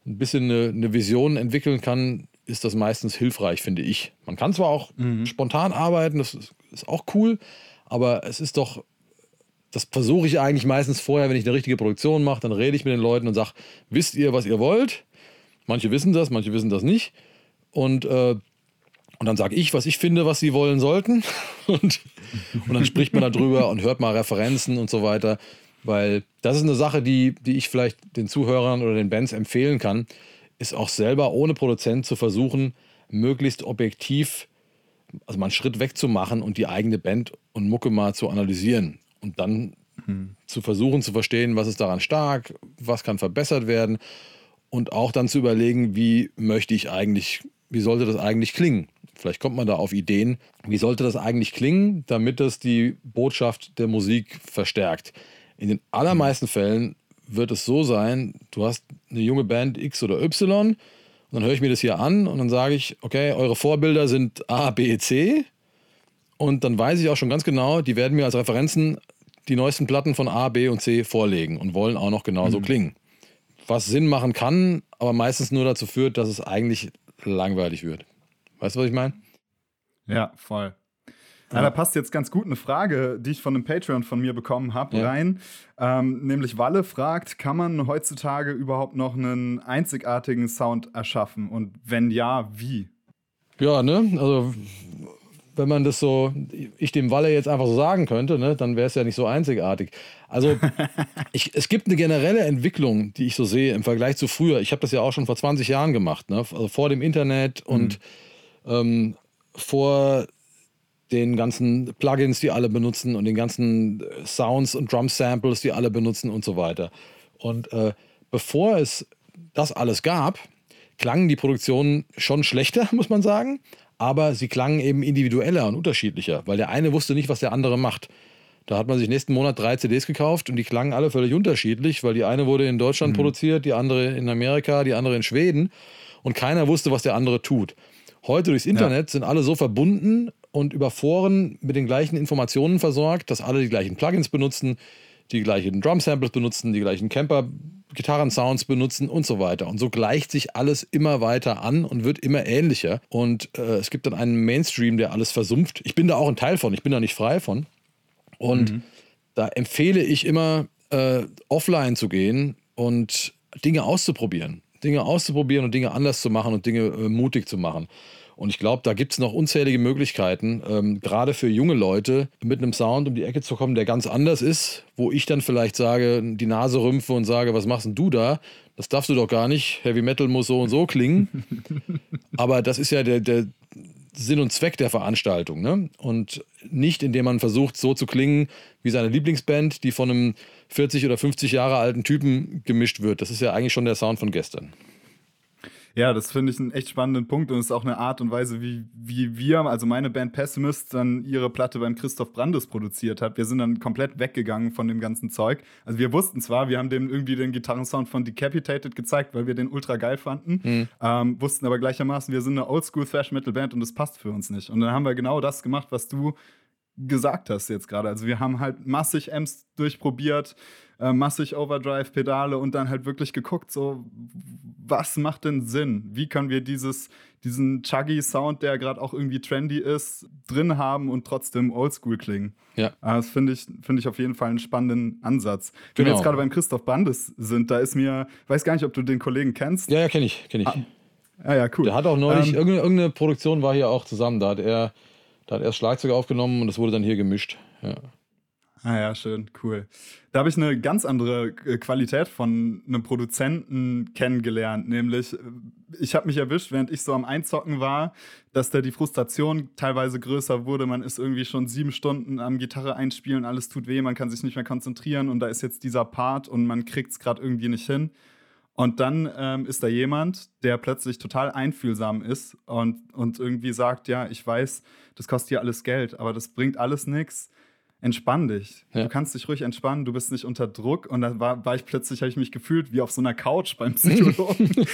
ein bisschen eine, eine Vision entwickeln kann, ist das meistens hilfreich, finde ich. Man kann zwar auch mhm. spontan arbeiten, das ist, ist, auch cool, aber es ist doch, das versuche ich eigentlich meistens vorher, wenn ich eine richtige Produktion mache, dann rede ich mit den Leuten und sage, wisst ihr, was ihr wollt? Manche wissen das, manche wissen das nicht. Und, äh, und dann sage ich, was ich finde, was sie wollen sollten. und, und dann spricht man darüber und hört mal Referenzen und so weiter. Weil das ist eine Sache, die, die ich vielleicht den Zuhörern oder den Bands empfehlen kann ist auch selber ohne Produzent zu versuchen, möglichst objektiv, also mal einen Schritt wegzumachen und die eigene Band und Mucke mal zu analysieren und dann mhm. zu versuchen zu verstehen, was ist daran stark, was kann verbessert werden und auch dann zu überlegen, wie möchte ich eigentlich, wie sollte das eigentlich klingen? Vielleicht kommt man da auf Ideen, wie sollte das eigentlich klingen, damit das die Botschaft der Musik verstärkt. In den allermeisten Fällen wird es so sein, du hast eine junge Band X oder Y und dann höre ich mir das hier an und dann sage ich, okay, eure Vorbilder sind A, B, C und dann weiß ich auch schon ganz genau, die werden mir als Referenzen die neuesten Platten von A, B und C vorlegen und wollen auch noch genauso mhm. klingen. Was Sinn machen kann, aber meistens nur dazu führt, dass es eigentlich langweilig wird. Weißt du, was ich meine? Ja, voll. Ja. da passt jetzt ganz gut eine Frage, die ich von einem Patreon von mir bekommen habe, ja. rein. Ähm, nämlich Walle fragt, kann man heutzutage überhaupt noch einen einzigartigen Sound erschaffen? Und wenn ja, wie? Ja, ne? Also wenn man das so, ich dem Walle jetzt einfach so sagen könnte, ne, dann wäre es ja nicht so einzigartig. Also ich, es gibt eine generelle Entwicklung, die ich so sehe im Vergleich zu früher. Ich habe das ja auch schon vor 20 Jahren gemacht, ne? also vor dem Internet und mhm. Ähm, vor den ganzen Plugins, die alle benutzen und den ganzen äh, Sounds und Drum Samples, die alle benutzen und so weiter. Und äh, bevor es das alles gab, klangen die Produktionen schon schlechter, muss man sagen, aber sie klangen eben individueller und unterschiedlicher, weil der eine wusste nicht, was der andere macht. Da hat man sich nächsten Monat drei CDs gekauft und die klangen alle völlig unterschiedlich, weil die eine wurde in Deutschland mhm. produziert, die andere in Amerika, die andere in Schweden und keiner wusste, was der andere tut. Heute durchs Internet ja. sind alle so verbunden und über Foren mit den gleichen Informationen versorgt, dass alle die gleichen Plugins benutzen, die gleichen Drum-Samples benutzen, die gleichen Camper-Gitarren-Sounds benutzen und so weiter. Und so gleicht sich alles immer weiter an und wird immer ähnlicher. Und äh, es gibt dann einen Mainstream, der alles versumpft. Ich bin da auch ein Teil von, ich bin da nicht frei von. Und mhm. da empfehle ich immer, äh, offline zu gehen und Dinge auszuprobieren. Dinge auszuprobieren und Dinge anders zu machen und Dinge äh, mutig zu machen. Und ich glaube, da gibt es noch unzählige Möglichkeiten, ähm, gerade für junge Leute mit einem Sound um die Ecke zu kommen, der ganz anders ist, wo ich dann vielleicht sage, die Nase rümpfe und sage, was machst denn du da? Das darfst du doch gar nicht. Heavy Metal muss so und so klingen. Aber das ist ja der, der Sinn und Zweck der Veranstaltung. Ne? Und nicht, indem man versucht, so zu klingen wie seine Lieblingsband, die von einem 40 oder 50 Jahre alten Typen gemischt wird. Das ist ja eigentlich schon der Sound von gestern. Ja, das finde ich einen echt spannenden Punkt und es ist auch eine Art und Weise, wie, wie wir, also meine Band Pessimist, dann ihre Platte beim Christoph Brandes produziert hat. Wir sind dann komplett weggegangen von dem ganzen Zeug. Also wir wussten zwar, wir haben dem irgendwie den Gitarrensound von Decapitated gezeigt, weil wir den ultra geil fanden, mhm. ähm, wussten aber gleichermaßen, wir sind eine Oldschool Thrash Metal Band und das passt für uns nicht. Und dann haben wir genau das gemacht, was du gesagt hast jetzt gerade. Also wir haben halt massig Amps durchprobiert, äh, massig Overdrive-Pedale und dann halt wirklich geguckt, so was macht denn Sinn? Wie können wir dieses, diesen chuggy Sound, der gerade auch irgendwie trendy ist, drin haben und trotzdem oldschool klingen? Ja. Äh, das finde ich, find ich auf jeden Fall einen spannenden Ansatz. Wenn genau. wir jetzt gerade beim Christoph Bandes sind, da ist mir, weiß gar nicht, ob du den Kollegen kennst. Ja, ja, kenne ich, kenne ich. Ah, ah, ja, cool. Der hat auch neulich, ähm, irgendeine, irgendeine Produktion war hier auch zusammen, da hat er da hat er erst Schlagzeug aufgenommen und das wurde dann hier gemischt. Ja. Ah ja, schön, cool. Da habe ich eine ganz andere äh, Qualität von einem Produzenten kennengelernt, nämlich äh, ich habe mich erwischt, während ich so am Einzocken war, dass da die Frustration teilweise größer wurde. Man ist irgendwie schon sieben Stunden am Gitarre einspielen, alles tut weh, man kann sich nicht mehr konzentrieren und da ist jetzt dieser Part und man kriegt es gerade irgendwie nicht hin. Und dann ähm, ist da jemand, der plötzlich total einfühlsam ist und, und irgendwie sagt, ja, ich weiß, das kostet hier alles Geld, aber das bringt alles nichts. Entspann dich. Ja. Du kannst dich ruhig entspannen, du bist nicht unter Druck. Und dann war, war ich plötzlich, habe ich mich gefühlt wie auf so einer Couch beim Psychologen.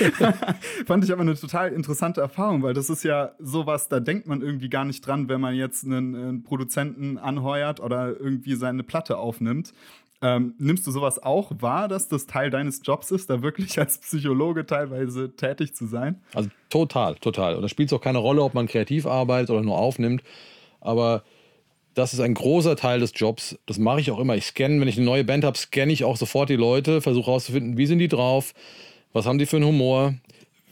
Fand ich aber eine total interessante Erfahrung, weil das ist ja sowas, da denkt man irgendwie gar nicht dran, wenn man jetzt einen, einen Produzenten anheuert oder irgendwie seine Platte aufnimmt. Ähm, nimmst du sowas auch wahr, dass das Teil deines Jobs ist, da wirklich als Psychologe teilweise tätig zu sein? Also total, total. Und da spielt es auch keine Rolle, ob man kreativ arbeitet oder nur aufnimmt. Aber das ist ein großer Teil des Jobs. Das mache ich auch immer. Ich scanne, wenn ich eine neue Band habe, scanne ich auch sofort die Leute, versuche herauszufinden, wie sind die drauf, was haben die für einen Humor,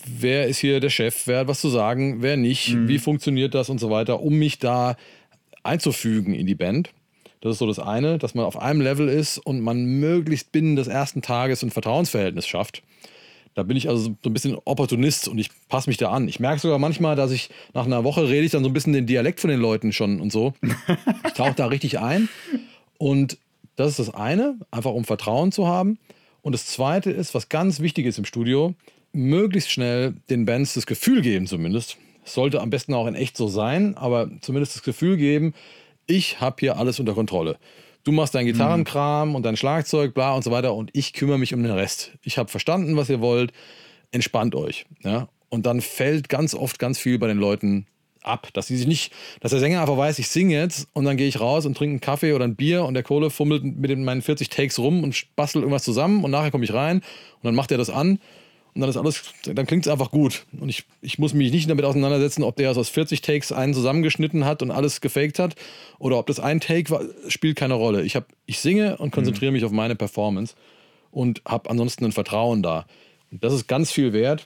wer ist hier der Chef, wer hat was zu sagen, wer nicht, mhm. wie funktioniert das und so weiter, um mich da einzufügen in die Band. Das ist so das eine, dass man auf einem Level ist und man möglichst binnen des ersten Tages ein Vertrauensverhältnis schafft. Da bin ich also so ein bisschen Opportunist und ich passe mich da an. Ich merke sogar manchmal, dass ich nach einer Woche rede ich dann so ein bisschen den Dialekt von den Leuten schon und so. Ich tauche da richtig ein. Und das ist das eine, einfach um Vertrauen zu haben. Und das zweite ist, was ganz wichtig ist im Studio, möglichst schnell den Bands das Gefühl geben, zumindest. Es sollte am besten auch in echt so sein, aber zumindest das Gefühl geben, ich habe hier alles unter Kontrolle. Du machst deinen Gitarrenkram und dein Schlagzeug, bla und so weiter und ich kümmere mich um den Rest. Ich habe verstanden, was ihr wollt. Entspannt euch. Ja? Und dann fällt ganz oft ganz viel bei den Leuten ab, dass sie sich nicht, dass der Sänger einfach weiß, ich singe jetzt und dann gehe ich raus und trinke einen Kaffee oder ein Bier und der Kohle fummelt mit meinen 40 Takes rum und bastelt irgendwas zusammen und nachher komme ich rein und dann macht er das an und dann ist alles, dann klingt es einfach gut. Und ich, ich muss mich nicht damit auseinandersetzen, ob der aus 40 Takes einen zusammengeschnitten hat und alles gefaked hat oder ob das ein Take war, spielt keine Rolle. Ich, hab, ich singe und konzentriere mhm. mich auf meine Performance und habe ansonsten ein Vertrauen da. Und das ist ganz viel wert.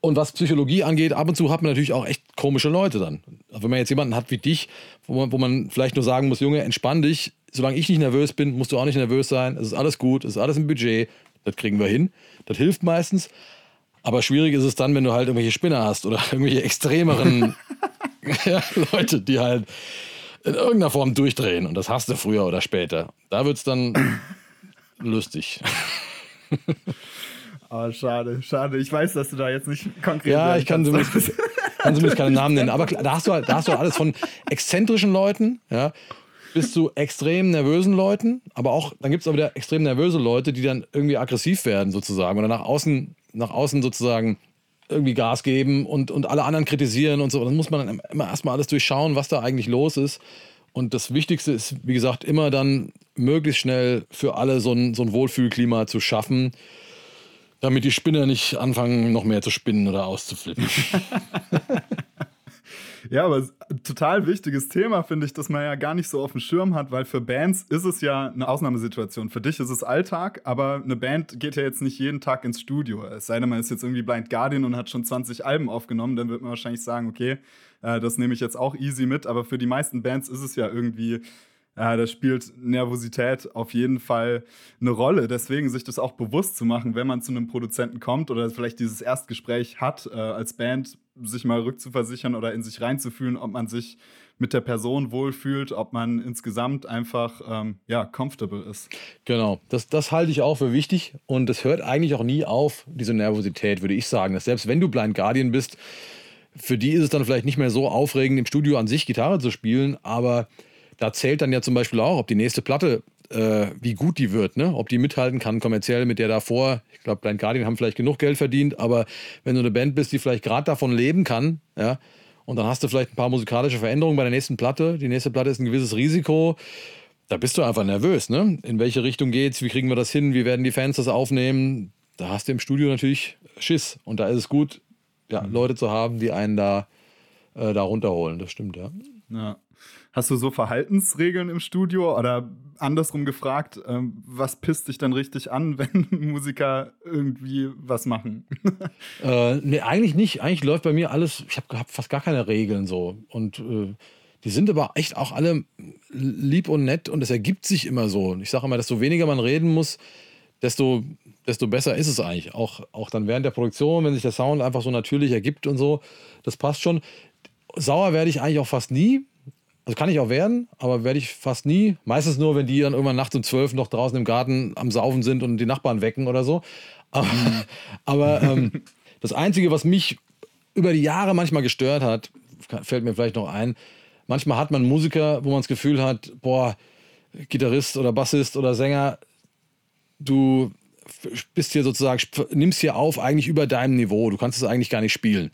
Und was Psychologie angeht, ab und zu hat man natürlich auch echt komische Leute dann. Wenn man jetzt jemanden hat wie dich, wo man, wo man vielleicht nur sagen muss, Junge, entspann dich, solange ich nicht nervös bin, musst du auch nicht nervös sein. Es ist alles gut, es ist alles im Budget, das kriegen wir hin. Das hilft meistens. Aber schwierig ist es dann, wenn du halt irgendwelche Spinner hast oder irgendwelche extremeren ja, Leute, die halt in irgendeiner Form durchdrehen. Und das hast du früher oder später. Da wird es dann lustig. Oh, schade, schade. Ich weiß, dass du da jetzt nicht konkret. Ja, ich kann zumindest, kann zumindest keinen Namen nennen. Aber da hast du, halt, da hast du alles von exzentrischen Leuten, ja, bis zu extrem nervösen Leuten, aber auch, dann gibt es auch wieder extrem nervöse Leute, die dann irgendwie aggressiv werden sozusagen oder nach außen, nach außen sozusagen irgendwie Gas geben und, und alle anderen kritisieren und so. Dann muss man dann immer erstmal alles durchschauen, was da eigentlich los ist. Und das Wichtigste ist, wie gesagt, immer dann möglichst schnell für alle so ein, so ein Wohlfühlklima zu schaffen, damit die Spinner nicht anfangen, noch mehr zu spinnen oder auszuflippen. Ja, aber total wichtiges Thema, finde ich, das man ja gar nicht so auf dem Schirm hat, weil für Bands ist es ja eine Ausnahmesituation. Für dich ist es Alltag, aber eine Band geht ja jetzt nicht jeden Tag ins Studio. Es sei denn, man ist jetzt irgendwie Blind Guardian und hat schon 20 Alben aufgenommen, dann wird man wahrscheinlich sagen, okay, äh, das nehme ich jetzt auch easy mit. Aber für die meisten Bands ist es ja irgendwie ja, da spielt Nervosität auf jeden Fall eine Rolle. Deswegen sich das auch bewusst zu machen, wenn man zu einem Produzenten kommt oder vielleicht dieses Erstgespräch hat, äh, als Band sich mal rückzuversichern oder in sich reinzufühlen, ob man sich mit der Person wohlfühlt, ob man insgesamt einfach ähm, ja, comfortable ist. Genau, das, das halte ich auch für wichtig und es hört eigentlich auch nie auf, diese Nervosität, würde ich sagen. Dass selbst wenn du Blind Guardian bist, für die ist es dann vielleicht nicht mehr so aufregend, im Studio an sich Gitarre zu spielen, aber da zählt dann ja zum Beispiel auch, ob die nächste Platte, äh, wie gut die wird, ne? ob die mithalten kann kommerziell mit der davor. Ich glaube, Blind Guardian haben vielleicht genug Geld verdient, aber wenn du eine Band bist, die vielleicht gerade davon leben kann, ja, und dann hast du vielleicht ein paar musikalische Veränderungen bei der nächsten Platte. Die nächste Platte ist ein gewisses Risiko. Da bist du einfach nervös, ne? In welche Richtung geht's? Wie kriegen wir das hin? Wie werden die Fans das aufnehmen? Da hast du im Studio natürlich Schiss. Und da ist es gut, ja, mhm. Leute zu haben, die einen da, äh, da runterholen. Das stimmt, ja. Ja. Hast du so Verhaltensregeln im Studio oder andersrum gefragt, ähm, was pisst dich dann richtig an, wenn Musiker irgendwie was machen? äh, nee, eigentlich nicht. Eigentlich läuft bei mir alles, ich habe hab fast gar keine Regeln so. Und äh, die sind aber echt auch alle lieb und nett und es ergibt sich immer so. Ich sage immer, desto weniger man reden muss, desto, desto besser ist es eigentlich. Auch, auch dann während der Produktion, wenn sich der Sound einfach so natürlich ergibt und so, das passt schon. Sauer werde ich eigentlich auch fast nie. Also kann ich auch werden, aber werde ich fast nie. Meistens nur, wenn die dann irgendwann nachts um zwölf noch draußen im Garten am Saufen sind und die Nachbarn wecken oder so. Aber, mhm. aber ähm, das Einzige, was mich über die Jahre manchmal gestört hat, fällt mir vielleicht noch ein, manchmal hat man Musiker, wo man das Gefühl hat, boah, Gitarrist oder Bassist oder Sänger, du bist hier sozusagen, nimmst hier auf eigentlich über deinem Niveau. Du kannst es eigentlich gar nicht spielen.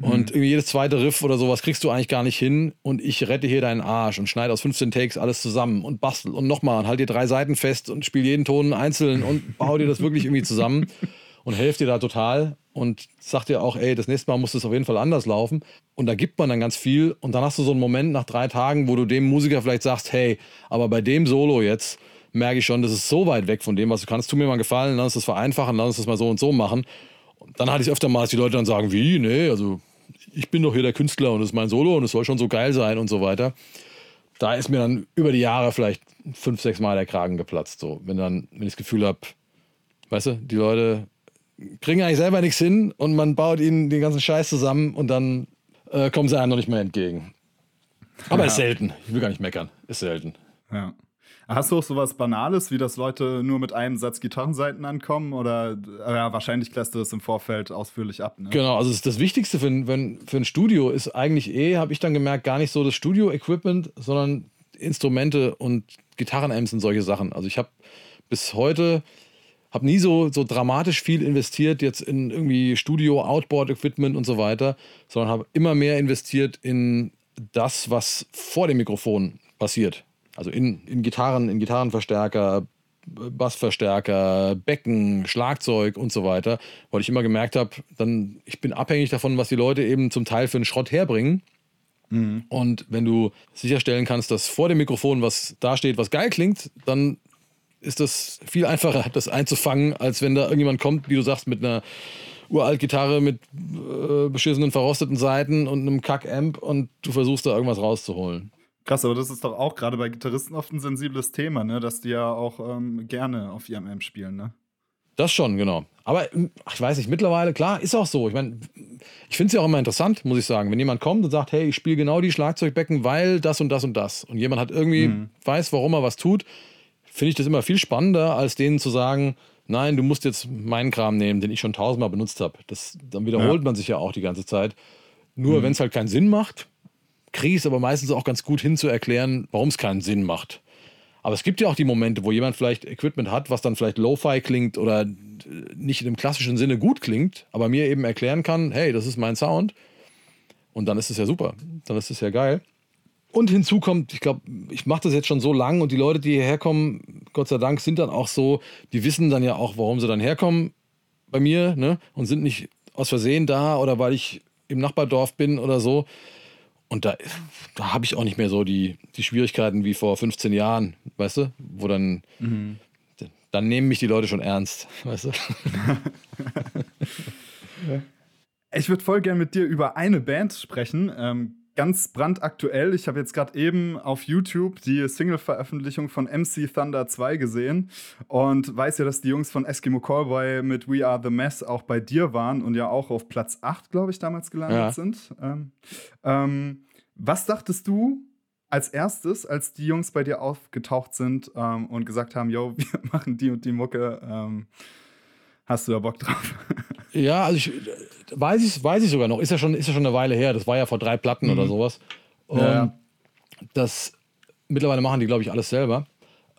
Und mhm. jedes zweite Riff oder sowas kriegst du eigentlich gar nicht hin. Und ich rette hier deinen Arsch und schneide aus 15 Takes alles zusammen und bastel und nochmal und halt dir drei Seiten fest und spiel jeden Ton einzeln und baue dir das wirklich irgendwie zusammen und helfe dir da total und sag dir auch, ey, das nächste Mal muss es auf jeden Fall anders laufen. Und da gibt man dann ganz viel. Und dann hast du so einen Moment nach drei Tagen, wo du dem Musiker vielleicht sagst, hey, aber bei dem Solo jetzt merke ich schon, das ist so weit weg von dem, was du kannst. Tu mir mal einen Gefallen, lass uns das vereinfachen, lass uns das mal so und so machen dann hatte ich öfter mal, dass die Leute dann sagen, wie, nee, also ich bin doch hier der Künstler und es ist mein Solo und es soll schon so geil sein und so weiter. Da ist mir dann über die Jahre vielleicht fünf, sechs Mal der Kragen geplatzt. So, wenn dann, wenn ich das Gefühl habe, weißt du, die Leute kriegen eigentlich selber nichts hin und man baut ihnen den ganzen Scheiß zusammen und dann äh, kommen sie einem noch nicht mehr entgegen. Aber ja. ist selten. Ich will gar nicht meckern. Ist selten. Ja. Hast du auch sowas Banales, wie dass Leute nur mit einem Satz Gitarrenseiten ankommen? Oder ja, wahrscheinlich klärst du das im Vorfeld ausführlich ab. Ne? Genau, also das Wichtigste für ein, für ein Studio ist eigentlich eh, habe ich dann gemerkt, gar nicht so das Studio-Equipment, sondern Instrumente und Gitarrenamps und solche Sachen. Also ich habe bis heute habe nie so, so dramatisch viel investiert jetzt in irgendwie Studio, Outboard-Equipment und so weiter, sondern habe immer mehr investiert in das, was vor dem Mikrofon passiert. Also in, in Gitarren, in Gitarrenverstärker, Bassverstärker, Becken, Schlagzeug und so weiter, weil ich immer gemerkt habe, dann ich bin abhängig davon, was die Leute eben zum Teil für einen Schrott herbringen. Mhm. Und wenn du sicherstellen kannst, dass vor dem Mikrofon was dasteht, was geil klingt, dann ist das viel einfacher, das einzufangen, als wenn da irgendjemand kommt, wie du sagst, mit einer uralt Gitarre mit äh, beschissenen verrosteten Seiten und einem Kack-Amp und du versuchst da irgendwas rauszuholen. Krass, aber das ist doch auch gerade bei Gitarristen oft ein sensibles Thema, ne? dass die ja auch ähm, gerne auf ihrem Amp spielen. Ne? Das schon, genau. Aber hm, ich weiß nicht, mittlerweile, klar, ist auch so. Ich meine, ich finde es ja auch immer interessant, muss ich sagen. Wenn jemand kommt und sagt, hey, ich spiele genau die Schlagzeugbecken, weil das und das und das. Und jemand hat irgendwie, mhm. weiß, warum er was tut, finde ich das immer viel spannender, als denen zu sagen, nein, du musst jetzt meinen Kram nehmen, den ich schon tausendmal benutzt habe. Dann wiederholt ja. man sich ja auch die ganze Zeit. Nur mhm. wenn es halt keinen Sinn macht, kriege ich es aber meistens auch ganz gut hin zu erklären, warum es keinen Sinn macht. Aber es gibt ja auch die Momente, wo jemand vielleicht Equipment hat, was dann vielleicht Lo-Fi klingt oder äh, nicht dem klassischen Sinne gut klingt, aber mir eben erklären kann, hey, das ist mein Sound. Und dann ist es ja super. Dann ist es ja geil. Und hinzu kommt, ich glaube, ich mache das jetzt schon so lang und die Leute, die hierher kommen, Gott sei Dank, sind dann auch so, die wissen dann ja auch, warum sie dann herkommen bei mir ne? und sind nicht aus Versehen da oder weil ich im Nachbardorf bin oder so. Und da, da habe ich auch nicht mehr so die, die Schwierigkeiten wie vor 15 Jahren, weißt du, wo dann, mhm. dann nehmen mich die Leute schon ernst, weißt du. ich würde voll gern mit dir über eine Band sprechen. Ähm, ganz brandaktuell. Ich habe jetzt gerade eben auf YouTube die Single-Veröffentlichung von MC Thunder 2 gesehen und weiß ja, dass die Jungs von Eskimo Callboy mit We Are the Mess auch bei dir waren und ja auch auf Platz 8, glaube ich, damals gelandet ja. sind. Ähm, ähm, was dachtest du als erstes, als die Jungs bei dir aufgetaucht sind ähm, und gesagt haben, yo, wir machen die und die Mucke, ähm, hast du da Bock drauf? Ja, also ich weiß ich, weiß ich sogar noch. Ist ja, schon, ist ja schon eine Weile her. Das war ja vor drei Platten mhm. oder sowas. Und ja. das mittlerweile machen die, glaube ich, alles selber.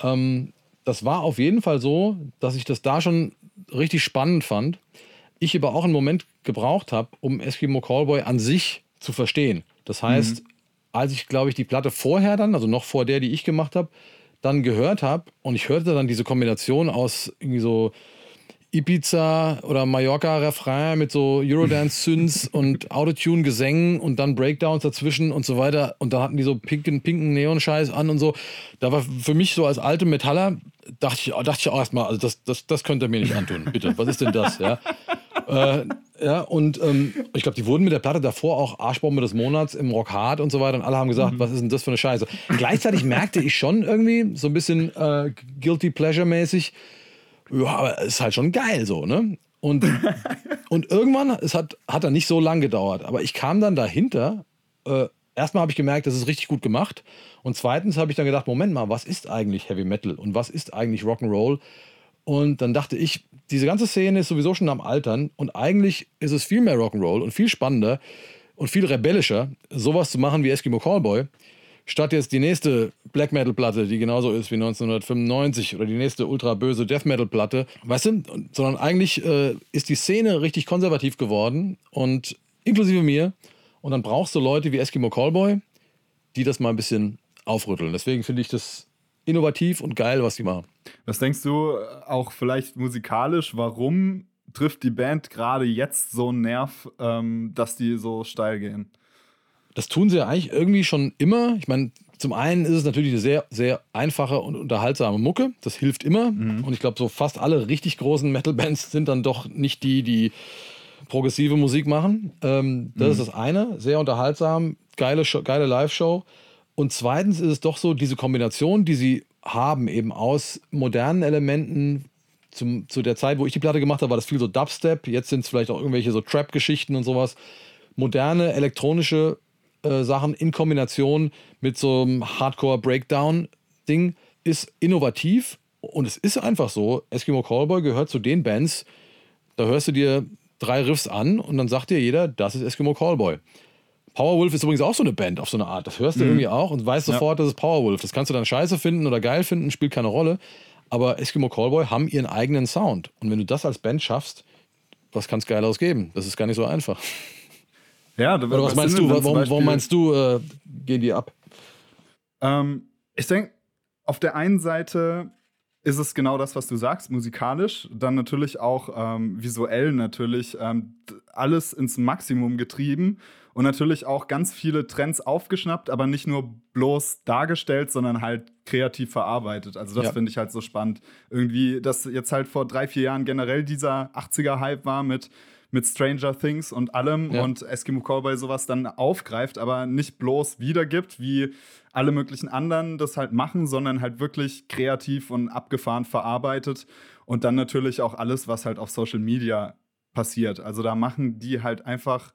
Ähm, das war auf jeden Fall so, dass ich das da schon richtig spannend fand. Ich aber auch einen Moment gebraucht habe, um Eskimo Callboy an sich zu verstehen. Das heißt, mhm. als ich, glaube ich, die Platte vorher dann, also noch vor der, die ich gemacht habe, dann gehört habe und ich hörte dann diese Kombination aus irgendwie so Ibiza oder Mallorca Refrain mit so Eurodance-Synths und Autotune-Gesängen und dann Breakdowns dazwischen und so weiter. Und da hatten die so pinken, pinken Neon-Scheiß an und so. Da war für mich so als alte Metaller, dachte ich, dachte ich auch erstmal, also das, das, das könnt ihr mir nicht antun, bitte. Was ist denn das? Ja, äh, ja und ähm, ich glaube, die wurden mit der Platte davor auch Arschbombe des Monats im Rock Hard und so weiter. Und alle haben gesagt, mhm. was ist denn das für eine Scheiße? Gleichzeitig merkte ich schon irgendwie so ein bisschen äh, Guilty Pleasure-mäßig, ja, aber es ist halt schon geil so, ne? Und, und irgendwann, es hat, hat dann nicht so lang gedauert, aber ich kam dann dahinter. Äh, erstmal habe ich gemerkt, das ist richtig gut gemacht. Und zweitens habe ich dann gedacht, Moment mal, was ist eigentlich Heavy Metal und was ist eigentlich Rock'n'Roll? Und dann dachte ich, diese ganze Szene ist sowieso schon am Altern und eigentlich ist es viel mehr Rock'n'Roll und viel spannender und viel rebellischer, sowas zu machen wie Eskimo Callboy, statt jetzt die nächste Black Metal Platte, die genauso ist wie 1995 oder die nächste ultra böse Death Metal Platte, weißt du, sondern eigentlich äh, ist die Szene richtig konservativ geworden und inklusive mir und dann brauchst du Leute wie Eskimo Callboy, die das mal ein bisschen aufrütteln. Deswegen finde ich das innovativ und geil, was die machen. Was denkst du auch vielleicht musikalisch, warum trifft die Band gerade jetzt so einen Nerv, ähm, dass die so steil gehen? Das tun sie ja eigentlich irgendwie schon immer. Ich meine, zum einen ist es natürlich eine sehr, sehr einfache und unterhaltsame Mucke. Das hilft immer. Mhm. Und ich glaube, so fast alle richtig großen Metal-Bands sind dann doch nicht die, die progressive Musik machen. Ähm, das mhm. ist das eine. Sehr unterhaltsam, geile, geile Live-Show. Und zweitens ist es doch so, diese Kombination, die sie haben, eben aus modernen Elementen. Zum, zu der Zeit, wo ich die Platte gemacht habe, war das viel so Dubstep. Jetzt sind es vielleicht auch irgendwelche so Trap-Geschichten und sowas. Moderne elektronische äh, Sachen in Kombination mit so einem Hardcore-Breakdown-Ding ist innovativ und es ist einfach so. Eskimo Callboy gehört zu den Bands, da hörst du dir drei Riffs an und dann sagt dir jeder, das ist Eskimo Callboy. Powerwolf ist übrigens auch so eine Band auf so eine Art. Das hörst du mhm. irgendwie auch und weißt sofort, ja. das ist Powerwolf. Das kannst du dann scheiße finden oder geil finden, spielt keine Rolle. Aber Eskimo Callboy haben ihren eigenen Sound. Und wenn du das als Band schaffst, was kann es geil ausgeben? Das ist gar nicht so einfach. Ja, Oder was, was meinst du? Warum, warum, meinst du, äh, gehen die ab? Ähm, ich denke, auf der einen Seite ist es genau das, was du sagst, musikalisch, dann natürlich auch ähm, visuell natürlich ähm, alles ins Maximum getrieben und natürlich auch ganz viele Trends aufgeschnappt, aber nicht nur bloß dargestellt, sondern halt kreativ verarbeitet. Also das ja. finde ich halt so spannend. Irgendwie, dass jetzt halt vor drei, vier Jahren generell dieser 80er-Hype war mit mit Stranger Things und allem ja. und Eskimo Cowboy sowas dann aufgreift, aber nicht bloß wiedergibt, wie alle möglichen anderen das halt machen, sondern halt wirklich kreativ und abgefahren verarbeitet und dann natürlich auch alles, was halt auf Social Media passiert. Also da machen die halt einfach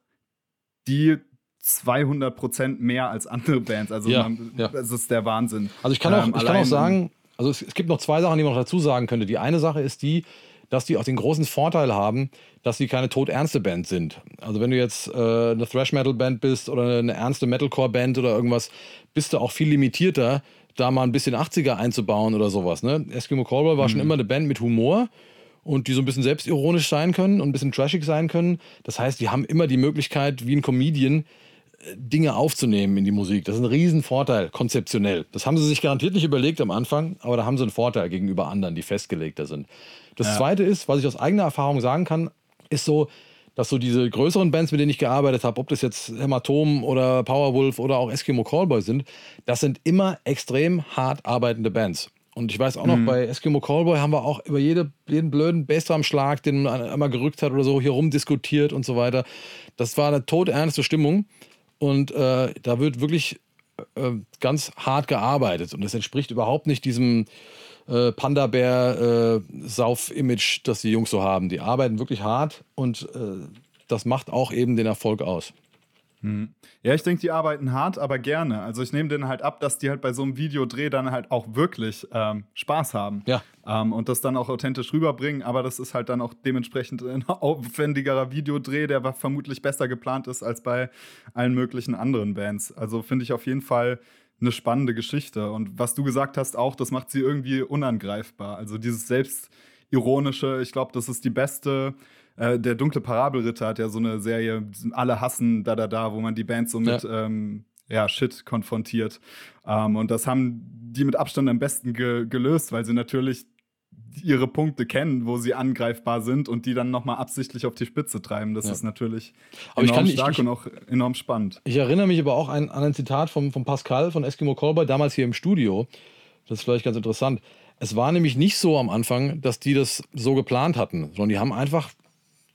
die 200 Prozent mehr als andere Bands. Also ja, man, ja. das ist der Wahnsinn. Also ich kann auch, ähm, ich kann auch sagen, also es, es, gibt noch zwei Sachen, die man noch dazu sagen könnte. Die eine Sache ist die, dass die auch den großen Vorteil haben, dass sie keine todernste Band sind. Also wenn du jetzt äh, eine Thrash-Metal-Band bist oder eine ernste Metalcore-Band oder irgendwas, bist du auch viel limitierter, da mal ein bisschen 80er einzubauen oder sowas. Ne? Eskimo Callboy war mhm. schon immer eine Band mit Humor und die so ein bisschen selbstironisch sein können und ein bisschen trashig sein können. Das heißt, die haben immer die Möglichkeit, wie ein Comedian, äh, Dinge aufzunehmen in die Musik. Das ist ein Riesenvorteil, konzeptionell. Das haben sie sich garantiert nicht überlegt am Anfang, aber da haben sie einen Vorteil gegenüber anderen, die festgelegter sind. Das ja. Zweite ist, was ich aus eigener Erfahrung sagen kann, ist so, dass so diese größeren Bands, mit denen ich gearbeitet habe, ob das jetzt Hämatom oder Powerwolf oder auch Eskimo Callboy sind, das sind immer extrem hart arbeitende Bands. Und ich weiß auch noch, mhm. bei Eskimo Callboy haben wir auch über jede, jeden blöden Bassdrum-Schlag, den man einmal gerückt hat oder so, hier rumdiskutiert und so weiter. Das war eine todernste Stimmung. Und äh, da wird wirklich äh, ganz hart gearbeitet. Und das entspricht überhaupt nicht diesem äh, Panda-Bär-Sauf-Image, äh, das die Jungs so haben. Die arbeiten wirklich hart und äh, das macht auch eben den Erfolg aus. Hm. Ja, ich denke, die arbeiten hart, aber gerne. Also ich nehme denen halt ab, dass die halt bei so einem Videodreh dann halt auch wirklich ähm, Spaß haben. Ja. Ähm, und das dann auch authentisch rüberbringen. Aber das ist halt dann auch dementsprechend ein aufwendigerer Videodreh, der vermutlich besser geplant ist als bei allen möglichen anderen Bands. Also finde ich auf jeden Fall eine spannende Geschichte. Und was du gesagt hast auch, das macht sie irgendwie unangreifbar. Also dieses selbstironische, ich glaube, das ist die beste äh, der dunkle Parabelritter hat ja so eine Serie, alle hassen da da da, wo man die Band so mit ja. Ähm, ja, Shit konfrontiert. Ähm, und das haben die mit Abstand am besten ge gelöst, weil sie natürlich ihre Punkte kennen, wo sie angreifbar sind und die dann nochmal absichtlich auf die Spitze treiben. Das ja. ist natürlich aber enorm kann, stark ich, und auch enorm spannend. Ich erinnere mich aber auch an, an ein Zitat von, von Pascal von Eskimo Callboy, damals hier im Studio. Das ist vielleicht ganz interessant. Es war nämlich nicht so am Anfang, dass die das so geplant hatten, sondern die haben einfach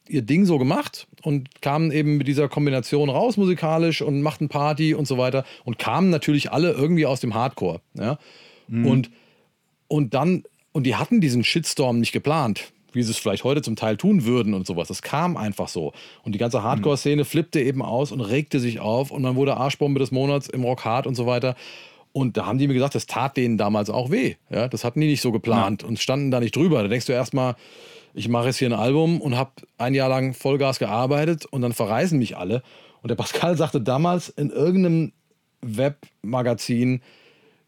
ihr Ding so gemacht und kamen eben mit dieser Kombination raus musikalisch und machten Party und so weiter und kamen natürlich alle irgendwie aus dem Hardcore. Ja? Mhm. Und, und dann, und die hatten diesen Shitstorm nicht geplant, wie sie es vielleicht heute zum Teil tun würden und sowas. Das kam einfach so. Und die ganze Hardcore-Szene flippte eben aus und regte sich auf und man wurde Arschbombe des Monats im Rock Hard und so weiter. Und da haben die mir gesagt, das tat denen damals auch weh. Ja, das hatten die nicht so geplant ja. und standen da nicht drüber. Da denkst du erstmal, ich mache jetzt hier ein Album und habe ein Jahr lang Vollgas gearbeitet und dann verreisen mich alle. Und der Pascal sagte damals in irgendeinem Webmagazin,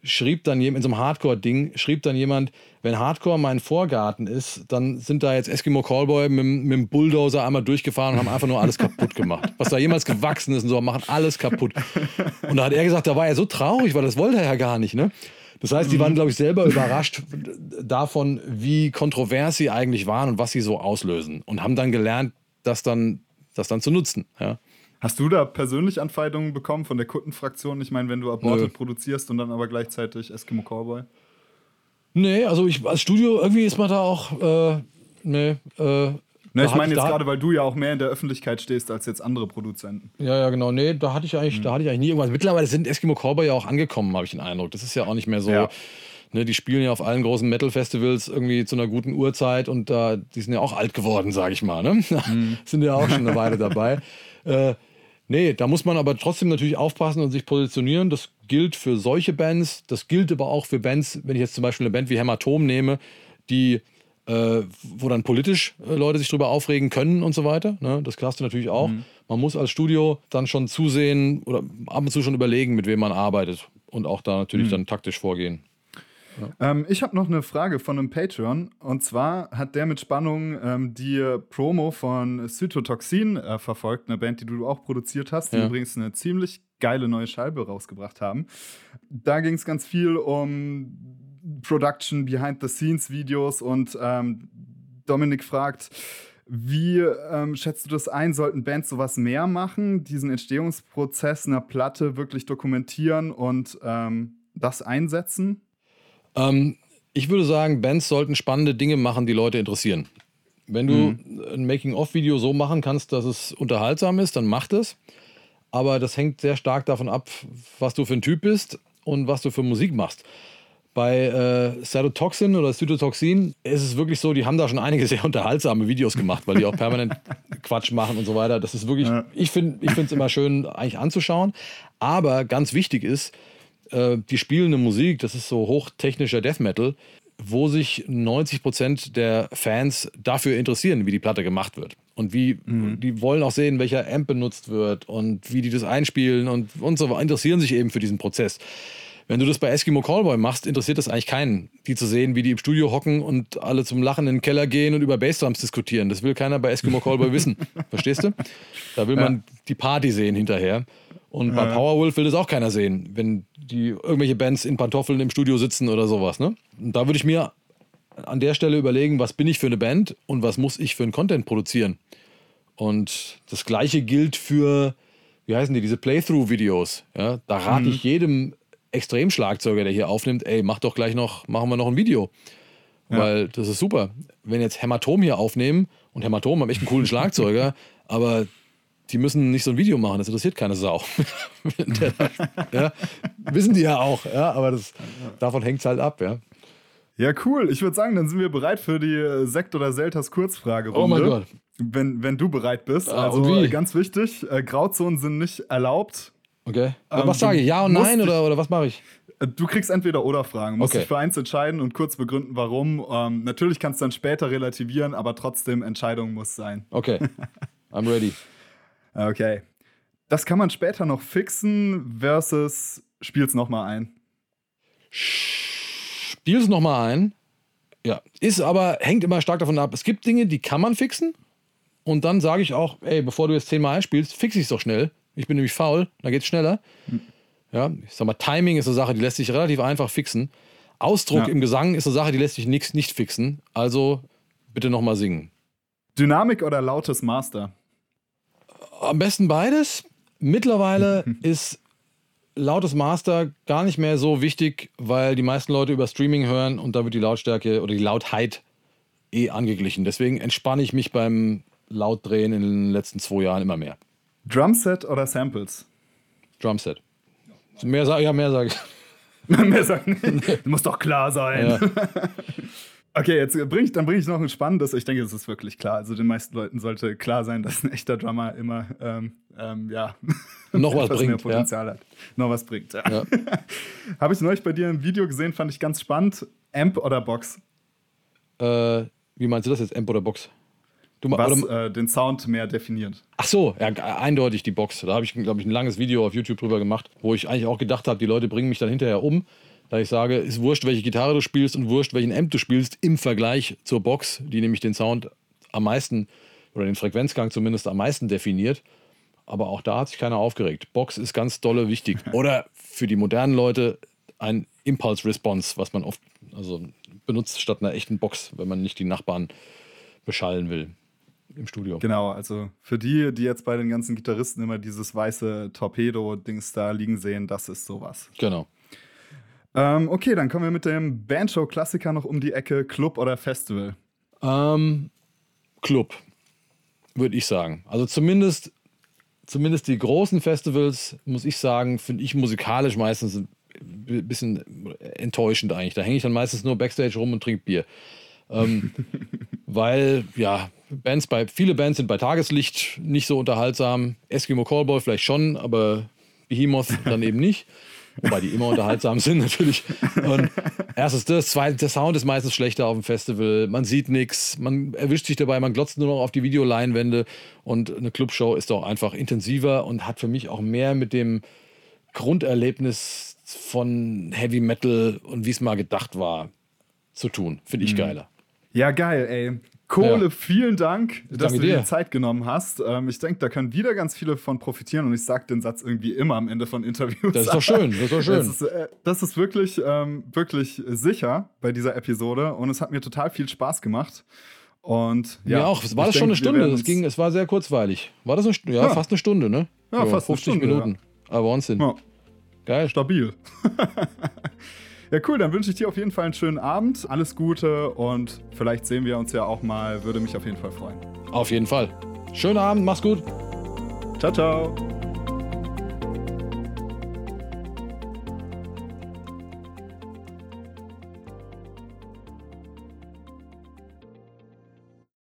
schrieb dann jemand, in so einem Hardcore-Ding, schrieb dann jemand, wenn Hardcore mein Vorgarten ist, dann sind da jetzt Eskimo Callboy mit, mit dem Bulldozer einmal durchgefahren und haben einfach nur alles kaputt gemacht. Was da jemals gewachsen ist und so, machen alles kaputt. Und da hat er gesagt, da war er so traurig, weil das wollte er ja gar nicht, ne? Das heißt, die waren, glaube ich, selber überrascht davon, wie kontrovers sie eigentlich waren und was sie so auslösen und haben dann gelernt, das dann, das dann zu nutzen. Ja. Hast du da persönlich Anfeindungen bekommen von der Kundenfraktion? Ich meine, wenn du Aborted produzierst und dann aber gleichzeitig Eskimo Cowboy? Nee, also ich als Studio, irgendwie ist man da auch, äh, nee, äh, Ne, ich meine jetzt gerade, weil du ja auch mehr in der Öffentlichkeit stehst als jetzt andere Produzenten. Ja, ja, genau. Nee, da hatte ich eigentlich, mhm. da hatte ich eigentlich nie irgendwas. Mittlerweile sind Eskimo Cowboy ja auch angekommen, habe ich den Eindruck. Das ist ja auch nicht mehr so. Ja. Ne, die spielen ja auf allen großen Metal-Festivals irgendwie zu einer guten Uhrzeit und äh, die sind ja auch alt geworden, sage ich mal. Ne? Mhm. sind ja auch schon eine Weile dabei. Äh, nee, da muss man aber trotzdem natürlich aufpassen und sich positionieren. Das gilt für solche Bands, das gilt aber auch für Bands, wenn ich jetzt zum Beispiel eine Band wie Hämatom nehme, die äh, wo dann politisch äh, Leute sich drüber aufregen können und so weiter. Ne? Das du natürlich auch. Mhm. Man muss als Studio dann schon zusehen oder ab und zu schon überlegen, mit wem man arbeitet und auch da natürlich mhm. dann taktisch vorgehen. Ja. Ähm, ich habe noch eine Frage von einem Patreon. Und zwar hat der mit Spannung ähm, die Promo von Cytotoxin äh, verfolgt, eine Band, die du auch produziert hast, die ja. übrigens eine ziemlich geile neue Scheibe rausgebracht haben. Da ging es ganz viel um Production, Behind-the-Scenes-Videos und ähm, Dominik fragt, wie ähm, schätzt du das ein? Sollten Bands sowas mehr machen, diesen Entstehungsprozess einer Platte wirklich dokumentieren und ähm, das einsetzen? Ähm, ich würde sagen, Bands sollten spannende Dinge machen, die Leute interessieren. Wenn du mhm. ein Making-of-Video so machen kannst, dass es unterhaltsam ist, dann mach das. Aber das hängt sehr stark davon ab, was du für ein Typ bist und was du für Musik machst. Bei äh, Cytotoxin oder Cytotoxin ist es wirklich so, die haben da schon einige sehr unterhaltsame Videos gemacht, weil die auch permanent Quatsch machen und so weiter. Das ist wirklich, ja. ich finde es immer schön eigentlich anzuschauen. Aber ganz wichtig ist, äh, die spielende Musik, das ist so hochtechnischer Death Metal, wo sich 90 Prozent der Fans dafür interessieren, wie die Platte gemacht wird. Und wie, mhm. die wollen auch sehen, welcher Amp benutzt wird und wie die das einspielen und, und so weiter, interessieren sich eben für diesen Prozess. Wenn du das bei Eskimo Callboy machst, interessiert das eigentlich keinen, die zu sehen, wie die im Studio hocken und alle zum Lachen in den Keller gehen und über Bassdrums diskutieren. Das will keiner bei Eskimo Callboy wissen. Verstehst du? Da will man ja. die Party sehen hinterher. Und bei Powerwolf will das auch keiner sehen, wenn die irgendwelche Bands in Pantoffeln im Studio sitzen oder sowas. Ne? Und da würde ich mir an der Stelle überlegen, was bin ich für eine Band und was muss ich für einen Content produzieren. Und das gleiche gilt für, wie heißen die, diese Playthrough-Videos. Ja, da rate Mhm. ich jedem Extremschlagzeuger, der hier aufnimmt, ey, mach doch gleich noch, machen wir noch ein Video. Ja. Weil das ist super. Wenn jetzt Hämatom hier aufnehmen und Hämatom haben echt einen coolen Schlagzeuger, aber die müssen nicht so ein Video machen, das interessiert keine Sau. Der- ja, wissen die ja auch, ja, aber das, davon hängt es halt ab, ja. Ja, cool. Ich würde sagen, dann sind wir bereit für die äh, Sekt oder Selters Kurzfragerunde. Oh mein Gott. Wenn, wenn du bereit bist. Ah, also äh, ganz wichtig, äh, Grauzonen sind nicht erlaubt. Okay. Ähm, was sage ich? Ja und nein oder, oder was mache ich? Äh, Du kriegst entweder oder Fragen. Musst Okay. dich für eins entscheiden und kurz begründen, warum. Ähm, natürlich kannst du dann später relativieren, aber trotzdem Entscheidung muss sein. Okay. I'm ready. Okay. Das kann man später noch fixen versus spiel's nochmal ein. Spiel es nochmal ein. Ja. Ist aber, hängt immer stark davon ab. Es gibt Dinge, die kann man fixen. Und dann sage ich auch, ey, bevor du jetzt zehnmal einspielst, fixe ich es doch schnell. Ich bin nämlich faul, dann geht's schneller. Ja, ich sag mal, Timing ist eine Sache, die lässt sich relativ einfach fixen. Ausdruck Ja. im Gesang ist eine Sache, die lässt sich nix nicht fixen. Also bitte nochmal singen. Dynamik oder lautes Master? Am besten beides. Mittlerweile ist lautes Master gar nicht mehr so wichtig, weil die meisten Leute über Streaming hören und da wird die Lautstärke oder die Lautheit eh angeglichen. Deswegen entspanne ich mich beim Lautdrehen in den letzten zwei Jahren immer mehr. Drumset oder Samples? Drumset. Mehr sage ja, mehr sage ich. Mehr sagen, das muss doch klar sein. Ja. Okay, jetzt bring ich, dann bringe ich noch ein spannendes. Ich denke, es ist wirklich klar. Also den meisten Leuten sollte klar sein, dass ein echter Drummer immer ähm, ähm, ja, Noch was etwas mehr bringt, ja. Potenzial hat. Noch was bringt. Ja. Ja. Habe ich neulich bei dir im Video gesehen, fand ich ganz spannend. Amp oder Box? Äh, wie meinst du das jetzt, Amp oder Box? Du, Was äh, den Sound mehr definiert. ach so, ja, eindeutig die Box. Da habe ich, glaube ich, ein langes Video auf YouTube drüber gemacht, wo ich eigentlich auch gedacht habe, die Leute bringen mich dann hinterher um, da ich sage, ist wurscht, welche Gitarre du spielst und wurscht, welchen Amp du spielst im Vergleich zur Box, die nämlich den Sound am meisten oder den Frequenzgang zumindest am meisten definiert. Aber auch da hat sich keiner aufgeregt. Box ist ganz dolle wichtig. Oder für die modernen Leute ein Impulse Response, was man oft also benutzt statt einer echten Box, wenn man nicht die Nachbarn beschallen will im Studio. Genau, also für die, die jetzt bei den ganzen Gitarristen immer dieses weiße Torpedo-Dings da liegen sehen, das ist sowas. Genau. Ähm, okay, dann kommen wir mit dem Bandshow-Klassiker noch um die Ecke: Club oder Festival? Ähm, Club, würde ich sagen. Also zumindest, zumindest die großen Festivals, muss ich sagen, finde ich musikalisch meistens ein bisschen enttäuschend eigentlich. Da hänge ich dann meistens nur Backstage rum und trinke Bier. Ähm, weil, ja, Bands bei, viele Bands sind bei Tageslicht nicht so unterhaltsam. Eskimo Callboy vielleicht schon, aber Behemoth dann eben nicht. Wobei die immer unterhaltsam sind natürlich. Und erstes das, zweitens, der Sound ist meistens schlechter auf dem Festival. Man sieht nichts, man erwischt sich dabei, man glotzt nur noch auf die Videoleinwände. Und eine Clubshow ist doch einfach intensiver und hat für mich auch mehr mit dem Grunderlebnis von Heavy Metal und wie es mal gedacht war zu tun. Finde ich geiler. Ja, geil, ey. Kohle, Ja. vielen Dank, dass danke du dir die Zeit genommen hast. Ähm, ich denke, da können wieder ganz viele von profitieren und ich sage den Satz irgendwie immer am Ende von Interviews. Das ist doch schön, das ist doch schön. Das ist, äh, das ist wirklich, ähm, wirklich sicher bei dieser Episode und es hat mir total viel Spaß gemacht. Und ja, Ja, auch. Es war ich das schon eine denk, Stunde. Es, ging, es war sehr kurzweilig. War das eine Stunde? Ja, Ja. fast eine Stunde, ne? Ja, fast eine Stunde, Minuten. Aber Wahnsinn. Ja, Geil. stabil. ja, cool, dann wünsche ich dir auf jeden Fall einen schönen Abend, alles Gute und vielleicht sehen wir uns ja auch mal, würde mich auf jeden Fall freuen. Auf jeden Fall. Schönen Abend, mach's gut. Ciao, ciao.